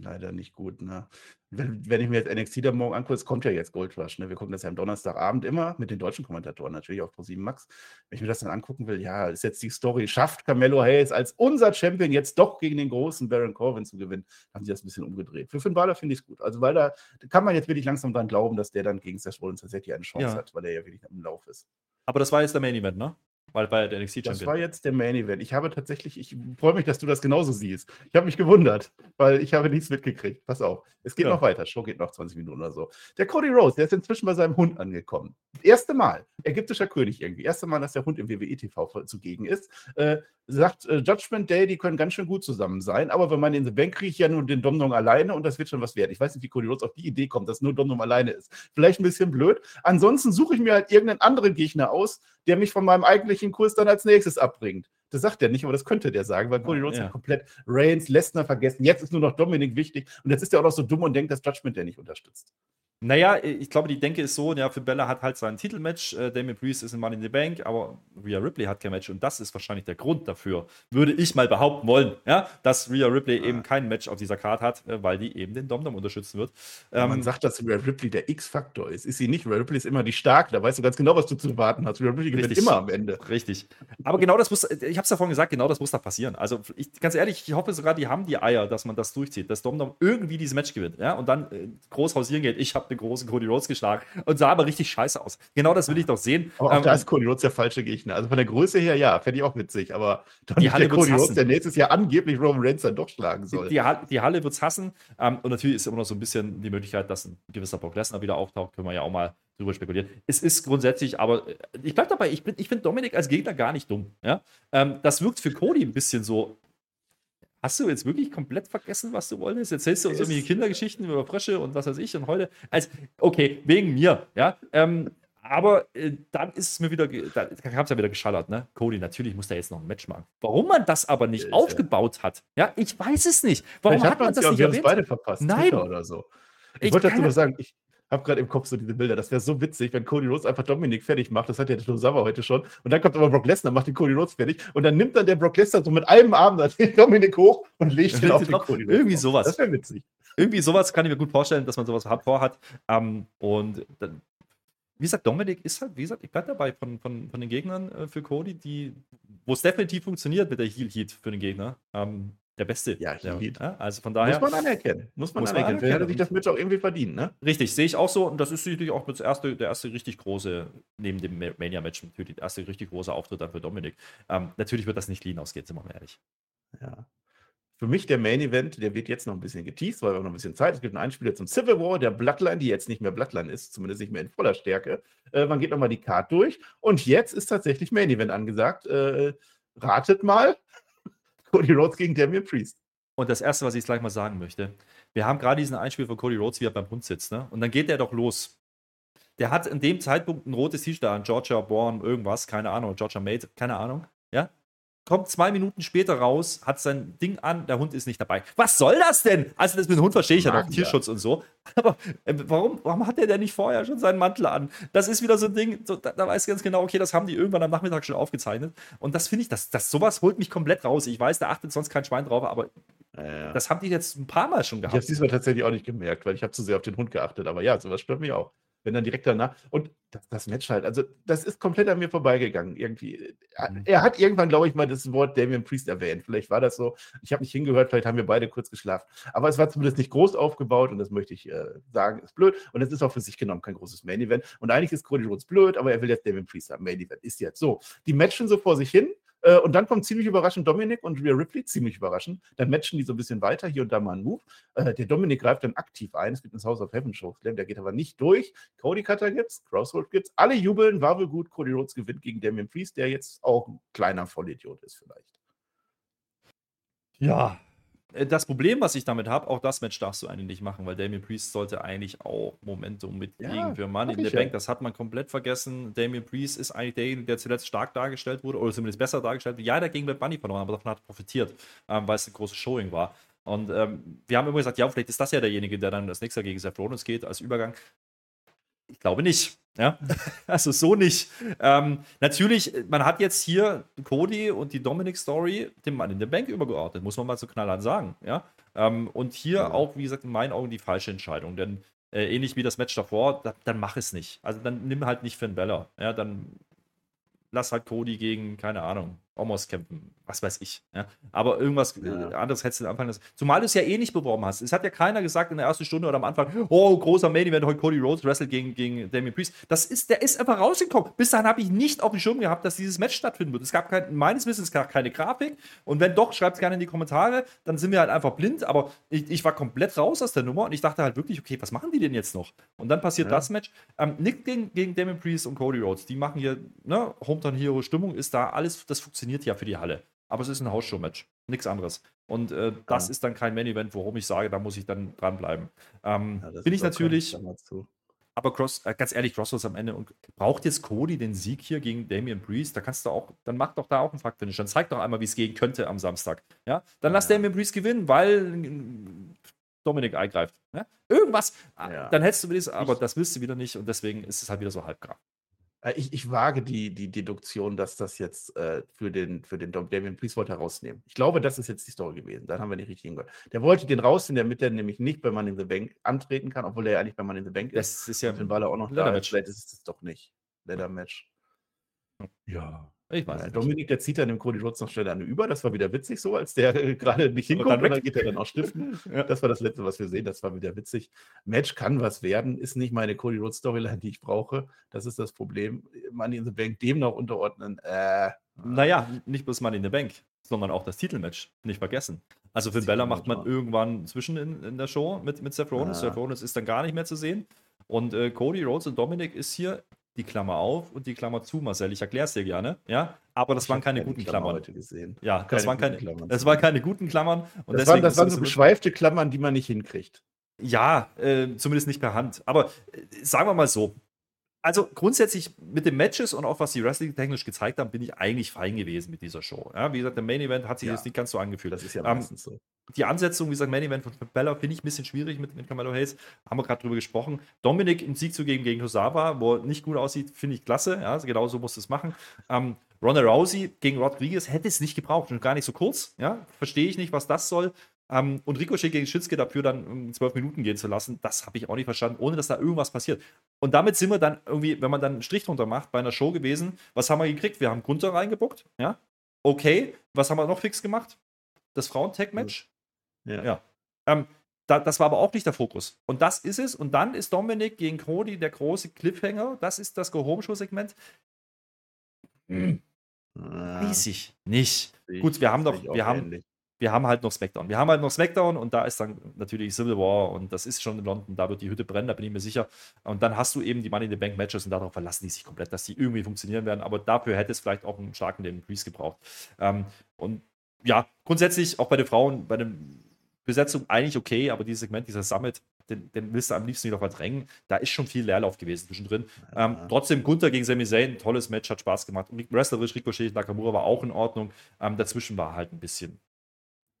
leider nicht gut. Ne? Wenn, wenn ich mir jetzt NXT da morgen angucke, es kommt ja jetzt Gold Rush. Ne? Wir gucken das ja am Donnerstagabend immer mit den deutschen Kommentatoren, natürlich auf Pro7 Max. Wenn ich mir das dann angucken will, ja, ist jetzt die Story, schafft Carmelo Hayes als unser Champion jetzt doch gegen den großen Baron Corbin zu gewinnen, haben sie das ein bisschen umgedreht. Für Finn Balor finde ich es gut. Also, weil da kann man jetzt wirklich langsam dran glauben, dass der dann gegen Seth Rollins tatsächlich eine Chance ja. hat, weil er ja wirklich im Lauf ist. Aber das war jetzt der Main Event, ne? Weil bei der NXT Champion. Das war jetzt der Main Event. Ich habe tatsächlich, ich freue mich, dass du das genauso siehst. Ich habe mich gewundert, weil ich habe nichts mitgekriegt. Pass auf. Es geht ja. noch weiter. Show geht noch 20 Minuten oder so. Der Cody Rose, der ist inzwischen bei seinem Hund angekommen. Erste Mal. Ägyptischer König irgendwie. Erste Mal, dass der Hund im WWE TV zugegen ist. Äh, sagt äh, Judgment Day, die können ganz schön gut zusammen sein. Aber wenn man in The Bank kriegt, ja nur den Domdom alleine und das wird schon was wert. Ich weiß nicht, wie Cody Rhodes auf die Idee kommt, dass nur Domdom alleine ist. Vielleicht ein bisschen blöd. Ansonsten suche ich mir halt irgendeinen anderen Gegner aus, der mich von meinem eigentlichen Kurs dann als nächstes abbringt. Das sagt er nicht, aber das könnte der sagen, weil Cody Rhodes ja. hat komplett Reigns, Lesnar vergessen. Jetzt ist nur noch Dominik wichtig. Und jetzt ist er auch noch so dumm und denkt, dass Judgment der nicht unterstützt. Naja, ich glaube, die Denke ist so, ja, für Bella hat halt sein Titelmatch, äh, Damien Priest ist in Money in the Bank, aber Rhea Ripley hat kein Match und das ist wahrscheinlich der Grund dafür, würde ich mal behaupten wollen, ja, dass Rhea Ripley ja. eben kein Match auf dieser Karte hat, äh, weil die eben den Domdom unterstützen wird. Ähm, man sagt, dass Rhea Ripley der X-Faktor ist. Ist sie nicht. Rhea Ripley ist immer die Starke, da weißt du ganz genau, was du zu warten hast. Rhea Ripley gewinnt immer am Ende. Richtig. Aber genau das muss, ich habe es ja vorhin gesagt, genau das muss da passieren. Also ich, ganz ehrlich, ich hoffe sogar, die haben die Eier, dass man das durchzieht, dass Domdom irgendwie dieses Match gewinnt, ja, und dann äh, groß hausieren geht. Ich habe den großen Cody Rhodes geschlagen und sah aber richtig scheiße aus. Genau das will ich doch sehen. Aber auch ähm, da ist Cody Rhodes der falsche Gegner. Also von der Größe her, ja, fände ich auch witzig. Aber dann die Halle der Cody Rhodes, der nächstes Jahr angeblich Roman Reigns dann doch schlagen soll. Die, die, die Halle wird es hassen. Ähm, und natürlich ist immer noch so ein bisschen die Möglichkeit, dass ein gewisser Brock Lesnar wieder auftaucht. Können wir ja auch mal drüber spekulieren. Es ist grundsätzlich, aber äh, ich bleibe dabei, ich, ich finde Dominik als Gegner gar nicht dumm. Ja? Ähm, das wirkt für Cody ein bisschen so, Hast du jetzt wirklich komplett vergessen, was du wolltest? Jetzt erzählst du uns irgendwie Kindergeschichten über Frösche und was weiß ich und heute. Also, okay, wegen mir, ja. Ähm, aber äh, dann ist es mir wieder, da, habe es ja wieder geschallert, ne? Cody, natürlich muss der jetzt noch ein Match machen. Warum man das aber nicht ja, aufgebaut hat, ja, ich weiß es nicht. Warum hat man das ja, nicht wir erwähnt? beide verpasst, Nein. Twitter oder so. Ich, ich wollte dazu nur sagen, ich, habe gerade im Kopf so diese Bilder. Das wäre so witzig, wenn Cody Rhodes einfach Dominik fertig macht. Das hat ja der Tosawa heute schon. Und dann kommt aber Brock Lesnar, macht den Cody Rhodes fertig. Und dann nimmt dann der Brock Lesnar so mit einem Arm den Dominik hoch und legt ihn auf den Cody Rhodes. Irgendwie sowas. Das wäre witzig. Irgendwie sowas kann ich mir gut vorstellen, dass man sowas vorhat. Ähm, und dann, wie gesagt, Dominik ist halt, wie gesagt, ich bleibe dabei von, von, von den Gegnern äh, für Cody, die, wo es definitiv funktioniert mit der Heal Heat für den Gegner. Ähm, der Beste. Ja, Heat. Ja, also von daher. Muss man anerkennen. Muss man Muss anerkennen. Er anerkennen. sich das Match auch irgendwie verdient, ne? Richtig, sehe ich auch so. Und das ist sicherlich auch das erste, der erste richtig große, neben dem Ma- Mania-Match, natürlich der erste richtig große Auftritt dann für Dominik. Ähm, natürlich wird das nicht clean ausgehen, sind wir mal ehrlich. Ja. Für mich der Main Event, der wird jetzt noch ein bisschen geteased, weil wir haben noch ein bisschen Zeit. Es gibt einen Einspieler zum Civil War, der Bloodline, die jetzt nicht mehr Bloodline ist, zumindest nicht mehr in voller Stärke. Äh, man geht nochmal die Card durch und jetzt ist tatsächlich Main Event angesagt. Äh, ratet mal. Cody Rhodes gegen Damian Priest. Und das Erste, was ich jetzt gleich mal sagen möchte, wir haben gerade diesen Einspiel von Cody Rhodes, wie er beim Hund sitzt, ne? Und dann geht der doch los. Der hat in dem Zeitpunkt ein rotes T-Shirt an, Georgia Born, irgendwas, keine Ahnung, Georgia Made, keine Ahnung, ja? Kommt zwei Minuten später raus, hat sein Ding an, der Hund ist nicht dabei. Was soll das denn? Also, das mit dem Hund verstehe ich ja noch. Tierschutz und so. Aber äh, warum, warum hat der denn nicht vorher schon seinen Mantel an? Das ist wieder so ein Ding, so, da, da weiß ich ganz genau, okay, das haben die irgendwann am Nachmittag schon aufgezeichnet. Und das finde ich, das, das, sowas holt mich komplett raus. Ich weiß, da achtet sonst kein Schwein drauf, aber Ja. das haben die jetzt ein paar Mal schon Ich habe gehabt. es diesmal tatsächlich auch nicht gemerkt, weil ich habe zu sehr auf den Hund geachtet. Aber ja, sowas stört mich auch. Wenn dann direkt danach. Und das, das Match halt, also das ist komplett an mir vorbeigegangen. Irgendwie. Er, Mhm. er hat irgendwann, glaube ich, mal das Wort Damian Priest erwähnt. Vielleicht war das so. Ich habe nicht hingehört, vielleicht haben wir beide kurz geschlafen. Aber es war zumindest nicht groß aufgebaut und das möchte ich äh, sagen, ist blöd. Und es ist auch für sich genommen kein großes Main Event. Und eigentlich ist Cody Rhodes blöd, aber er will jetzt Damian Priest haben. Main Event ist jetzt so. Die matchen so vor sich hin. Äh, und dann kommt ziemlich überraschend Dominik und Rhea Ripley, ziemlich überraschend. Dann matchen die so ein bisschen weiter, hier und da mal einen Move. Äh, der Dominik greift dann aktiv ein. Es gibt ein House of Heaven Show, der geht aber nicht durch. Cody Cutter gibt's, Crossroad gibt's. Alle jubeln, war wohl gut. Cody Rhodes gewinnt gegen Damian Priest, der jetzt auch ein kleiner Vollidiot ist, vielleicht. Ja. Äh, Das Problem, was ich damit habe, auch das Match darfst du eigentlich nicht machen, weil Damien Priest sollte eigentlich auch Momentum mitkriegen Ja, für Money sag in the ja. Bank. Das hat man komplett vergessen. Damien Priest ist eigentlich derjenige, der zuletzt stark dargestellt wurde, oder zumindest besser dargestellt wurde. Ja, der hat gegen Bad Bunny verloren, aber davon hat er profitiert, ähm, weil es ein großes Showing war. Und ähm, wir haben immer gesagt, ja, vielleicht ist das ja derjenige, der dann das nächste gegen Seth Rollins geht als Übergang. Ich glaube nicht. Ja, also so nicht. Ähm, natürlich, man hat jetzt hier Cody und die Dominic-Story dem Mann in der Bank übergeordnet, muss man mal so knallhart sagen. Ja, ähm, und hier Ja. auch, wie gesagt, in meinen Augen die falsche Entscheidung, denn äh, ähnlich wie das Match davor, da, dann mach es nicht. Also dann nimm halt nicht Finn Bella. Ja, dann lass halt Cody gegen, keine Ahnung, Omos kämpfen, was weiß ich. Ja? Aber irgendwas Ja. äh, anderes hättest du anfangen lassen. Zumal du es ja eh nicht beworben hast. Es hat ja keiner gesagt in der ersten Stunde oder am Anfang, oh, großer Main Event, heute Cody Rhodes wrestelt gegen, gegen Damien Priest. Das ist, der ist einfach rausgekommen. Bis dahin habe ich nicht auf dem Schirm gehabt, dass dieses Match stattfinden wird. Es gab kein, meines Wissens gar keine Grafik. Und wenn doch, schreibt es gerne in die Kommentare. Dann sind wir halt einfach blind. Aber ich, ich war komplett raus aus der Nummer und ich dachte halt wirklich, okay, was machen die denn jetzt noch? Und dann passiert Ja. das Match. Ähm, Nick gegen, gegen Damien Priest und Cody Rhodes, die machen hier, ne, Hometown Hero Stimmung ist da, alles, das funktioniert ja für die Halle. Aber es ist ein Hausshow-Match, nichts anderes. Und äh, das Ja. ist dann kein Main-Event, worum ich sage, da muss ich dann dranbleiben. Ähm, Ja, bin ich natürlich, aber Cross, äh, ganz ehrlich, Crossroads am Ende und braucht jetzt Cody den Sieg hier gegen Damian Priest? Da kannst du auch, dann mach doch da auch einen Fakt-Finish. Dann zeig doch einmal, wie es gehen könnte am Samstag. Ja, dann lass Ja. Damian Priest gewinnen, weil äh, Dominik eingreift. Ja? Irgendwas, Ja. dann hättest du das, aber Ich- das willst du wieder nicht und deswegen ist es halt wieder so halbgar. Äh, Ich, ich wage die, die Deduktion, dass das jetzt äh, für den, für den Dom- Damien Priest wollte er rausnehmen. Ich glaube, das ist jetzt die Story gewesen. Dann haben wir nicht richtig hingehört. Der wollte den rausnehmen, damit er nämlich nicht bei Money in the Bank antreten kann, obwohl er ja eigentlich bei Money in the Bank ist. Das ist ja Und dann war er auch noch da. Leather-Match. Vielleicht ist es doch nicht. Leather Match. Ja. Ich weiß Ja, nicht. Dominik, der zieht dann dem Cody Rhodes noch schnell eine über. Das war wieder witzig so, als der äh, gerade nicht hinkommt dann und dann geht er dann auch stiften. Ja. Das war das Letzte, was wir sehen. Das war wieder witzig. Match kann was werden, ist nicht meine Cody Rhodes Storyline, die ich brauche. Das ist das Problem. Money in the Bank dem noch unterordnen. Äh, Naja, nicht bloß Money in the Bank, sondern auch das Titelmatch. Nicht vergessen. Also Finn Bella macht man irgendwann zwischen in, in der Show mit, mit Seth Rollins. Ja. Seth Rollins ist dann gar nicht mehr zu sehen. Und äh, Cody Rhodes und Dominic ist hier die Klammer auf und die Klammer zu, Marcel. Ich erkläre es dir gerne. Ja, aber das ich waren keine keine guten Klammer Klammern. heute gesehen. Ja, das Keine waren guten keine, Klammern. das waren keine guten Klammern. Und Das waren, deswegen das waren so- geschweifte Klammern, die man nicht hinkriegt. Ja, äh, zumindest nicht per Hand. Aber äh, sagen wir mal so. Also grundsätzlich mit den Matches und auch was die Wrestling technisch gezeigt haben, bin ich eigentlich fein gewesen mit dieser Show. Ja, wie gesagt, der Main Event hat sich Ja. jetzt nicht ganz so angefühlt. Das ist ja Ähm, meistens so. die Ansetzung, wie gesagt, Main Event von Bella finde ich ein bisschen schwierig mit, mit Carmelo Hayes. Haben wir gerade drüber gesprochen. Dominik im Sieg zu geben gegen Tosawa, wo er nicht gut aussieht, finde ich klasse. Ja, also genau so muss es machen. Ähm, Ronda Rousey gegen Rodriguez hätte es nicht gebraucht und gar nicht so kurz. Ja, verstehe ich nicht, was das soll. Ähm, und Ricochet gegen Shinsuke dafür dann zwölf Minuten gehen zu lassen, das habe ich auch nicht verstanden, ohne dass da irgendwas passiert. Und damit sind wir dann irgendwie, wenn man dann einen Strich drunter macht, bei einer Show gewesen. Was haben wir gekriegt? Wir haben Gunther reingebuckt, ja. Okay, was haben wir noch fix gemacht? Das Frauen-Tag-Match. Ja. ja. Ähm, da, das war aber auch nicht der Fokus. Und das ist es. Und dann ist Dominik gegen Cody der große Cliffhanger. Das ist das Go-Home-Show-Segment. Hm. Weiß ich nicht. Ich Gut, wir haben doch, wir haben, wir haben halt noch SmackDown. Wir haben halt noch SmackDown und da ist dann natürlich Civil War und das ist schon in London, da wird die Hütte brennen, da bin ich mir sicher. Und dann hast du eben die Money in the Bank Matches und darauf verlassen die sich komplett, dass die irgendwie funktionieren werden. Aber dafür hätte es vielleicht auch einen starken Priest gebraucht. Ähm, und ja, grundsätzlich auch bei den Frauen, bei der Besetzung eigentlich okay, aber dieses Segment, dieser Summit, den, den willst du am liebsten wieder verdrängen. Da ist schon viel Leerlauf gewesen zwischendrin. Ja. Ähm, trotzdem, Gunther gegen Sami Zayn, tolles Match, hat Spaß gemacht. Wrestlerisch, Ricochet, Nakamura war auch in Ordnung. Ähm, dazwischen war halt ein bisschen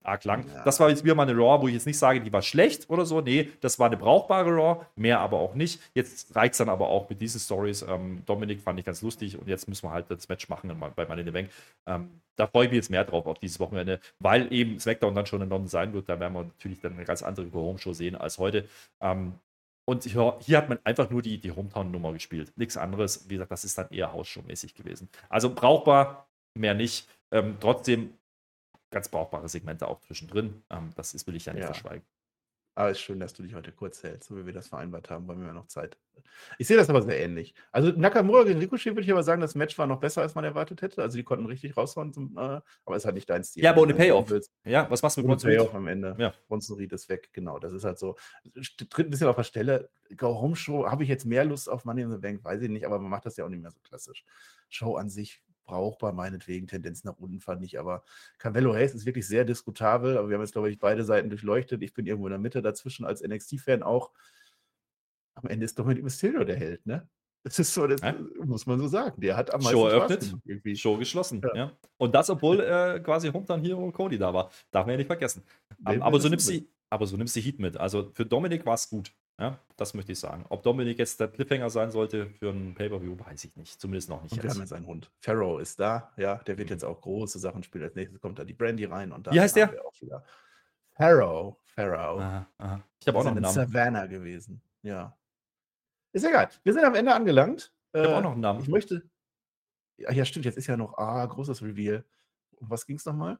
arg lang. Ja. Das war jetzt wieder mal eine Raw, wo ich jetzt nicht sage, die war schlecht oder so. Nee, das war eine brauchbare Raw, mehr aber auch nicht. Jetzt reicht es dann aber auch mit diesen Stories. Ähm, Dominik fand ich ganz lustig und jetzt müssen wir halt das Match machen bei Money in the Bank. Ähm, da freue ich mich jetzt mehr drauf auf dieses Wochenende, weil eben SmackDown dann schon in London sein wird. Da werden wir natürlich dann eine ganz andere Go-Home-Show sehen als heute. Ähm, und hier, hier, hat man einfach nur die, die Hometown-Nummer gespielt. Nichts anderes. Wie gesagt, das ist dann eher Hausshow-mäßig gewesen. Also brauchbar, mehr nicht. Ähm, trotzdem ganz brauchbare Segmente auch zwischendrin. Ähm, das ist, will ich ja nicht ja. verschweigen. Aber es ist schön, dass du dich heute kurz hältst, so wie wir das vereinbart haben, weil wir ja noch Zeit. Ich sehe das aber sehr ähnlich. Also Nakamura gegen Ricochet würde ich aber sagen, das Match war noch besser, als man erwartet hätte. Also die konnten richtig raushauen, zum, äh, aber es hat nicht dein Stil. Ja, aber ohne Payoff. Ja, was machst du mit Bronson Payoff am Ende. Ja. Bronson Reed ist weg, genau. Das ist halt so. Tritt ein bisschen auf der Stelle. Go Home Show, habe ich jetzt mehr Lust auf Money in the Bank, weiß ich nicht, aber man macht das ja auch nicht mehr so klassisch. Show an sich brauchbar, meinetwegen, Tendenz nach unten fand ich. Aber Cavello Hayes ist wirklich sehr diskutabel. Aber wir haben jetzt, glaube ich, beide Seiten durchleuchtet. Ich bin irgendwo in der Mitte dazwischen als NXT-Fan auch. Am Ende ist doch mit Mysterio der Held, ne? Das ist so, das ja? muss man so sagen. Der hat am meisten Show eröffnet, gemacht, Show geschlossen. Ja. ja. Und das, obwohl äh, quasi Hometown Hero Cody da war. Darf man ja nicht vergessen. Um, aber, so nimmst sie, aber so nimmst du Heat mit. Also für Dominik war es gut. Ja, das möchte ich sagen. Ob Dominik jetzt der Cliffhanger sein sollte für ein Pay-Per-View, weiß ich nicht. Zumindest noch nicht. Und wir haben jetzt einen Hund. Pharaoh ist da, ja, der wird jetzt auch große Sachen spielen. Als nächstes kommt da die Brandy rein und da Wie heißt der? Pharaoh. Pharaoh. Aha, aha. Ich habe auch noch einen Namen. Savannah gewesen. Ja. Ist egal. Wir sind am Ende angelangt. Ich habe äh, auch noch einen Namen. Ich möchte. Ja, stimmt. Jetzt ist ja noch ah, großes Reveal. Um was ging es nochmal?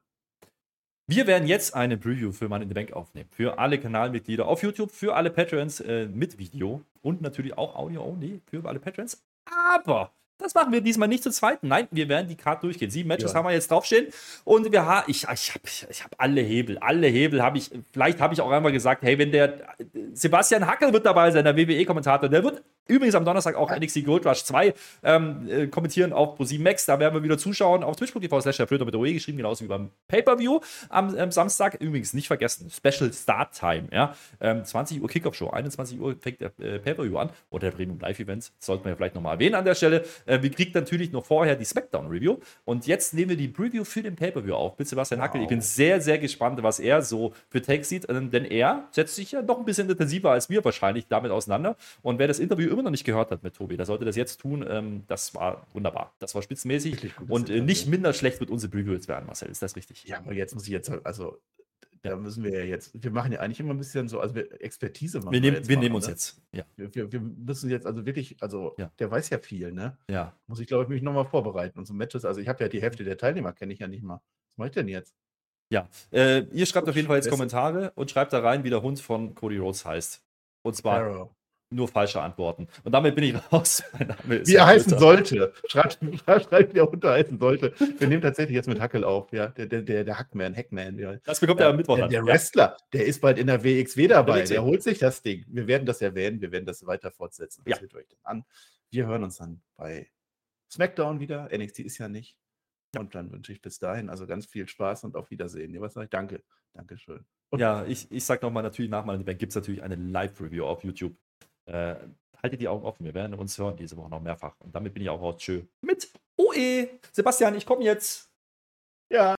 Wir werden jetzt eine Preview für Money in the Bank aufnehmen. Für alle Kanalmitglieder auf YouTube, für alle Patrons äh, mit Video und natürlich auch Audio only für alle Patrons. Aber das machen wir diesmal nicht zu zweit. Nein, wir werden die Karte durchgehen. Sieben Matches ja. haben wir jetzt draufstehen. Und wir haben, ich, ich habe ich hab alle Hebel. Alle Hebel habe ich, vielleicht habe ich auch einmal gesagt, hey, wenn der Sebastian Hackel wird dabei sein, der WWE-Kommentator, der wird übrigens am Donnerstag auch NXT Gold Rush 2 ähm, äh, kommentieren auf ProSieben Max. Da werden wir wieder zuschauen auf twitch.tv slash mit OE geschrieben, genauso wie beim Pay-Per-View am ähm, Samstag. Übrigens nicht vergessen, Special Start Time, ja. Ähm, 20 Uhr Kickoff Show, 21 Uhr fängt der äh, Pay-Per-View an oder der Premium Live Event. Sollten wir ja vielleicht nochmal erwähnen an der Stelle. Äh, wir kriegen natürlich noch vorher die Smackdown-Review. Und jetzt nehmen wir die Preview für den Pay-Per-View auf mit Sebastian wow. Hackel. Ich bin sehr, sehr gespannt, was er so für Takes sieht, ähm, denn er setzt sich ja noch ein bisschen intensiver als wir wahrscheinlich damit auseinander. Und wer das Interview immer noch nicht gehört hat mit Tobi, der sollte das jetzt tun. Ähm, das war wunderbar. Das war spitzenmäßig und äh, nicht minder schlecht wird unsere Preview jetzt werden, Marcel. Ist das richtig? Ja, aber jetzt muss ich jetzt, also da müssen wir ja jetzt, wir machen ja eigentlich immer ein bisschen so, also wir Expertise machen. Wir nehmen, wir, wir nehmen uns ne? jetzt, ja. Wir, wir, wir, müssen jetzt also wirklich, also ja. der weiß ja viel, ne? Ja. Muss ich, glaube ich, mich nochmal vorbereiten. Und so Matches, also ich habe ja die Hälfte der Teilnehmer, kenne ich ja nicht mal. Was mache ich denn jetzt? Ja, äh, ihr schreibt auf jeden Fall jetzt Kommentare und schreibt da rein, wie der Hund von Cody Rhodes heißt. Und zwar Arrow nur falsche Antworten. Und damit bin ich raus. Wie er heißen sollte. Schreibt, schreibt, wie er unter heißen sollte. Wir nehmen tatsächlich jetzt mit Hackel auf. Ja, der, der, der Hackman, Hackman. Ja. Das bekommt er am Mittwoch. Der, der Wrestler, der ist bald in der WXW dabei. Der, der holt sich das Ding. Wir werden das erwähnen. Wir werden das weiter fortsetzen. Das ja. wird euch dann an. Wir hören uns dann bei SmackDown wieder. NXT ist ja nicht. Und dann wünsche ich bis dahin also ganz viel Spaß und auf Wiedersehen. Ja, was sage ich? Danke. Dankeschön. Und ja, ich, ich sage nochmal natürlich nach meinem Event gibt es natürlich eine Live-Review auf YouTube äh, haltet die Augen offen. Wir werden uns hören diese Woche noch mehrfach. Und damit bin ich auch raus. Tschö. Mit OE. Sebastian, ich komme jetzt. Ja.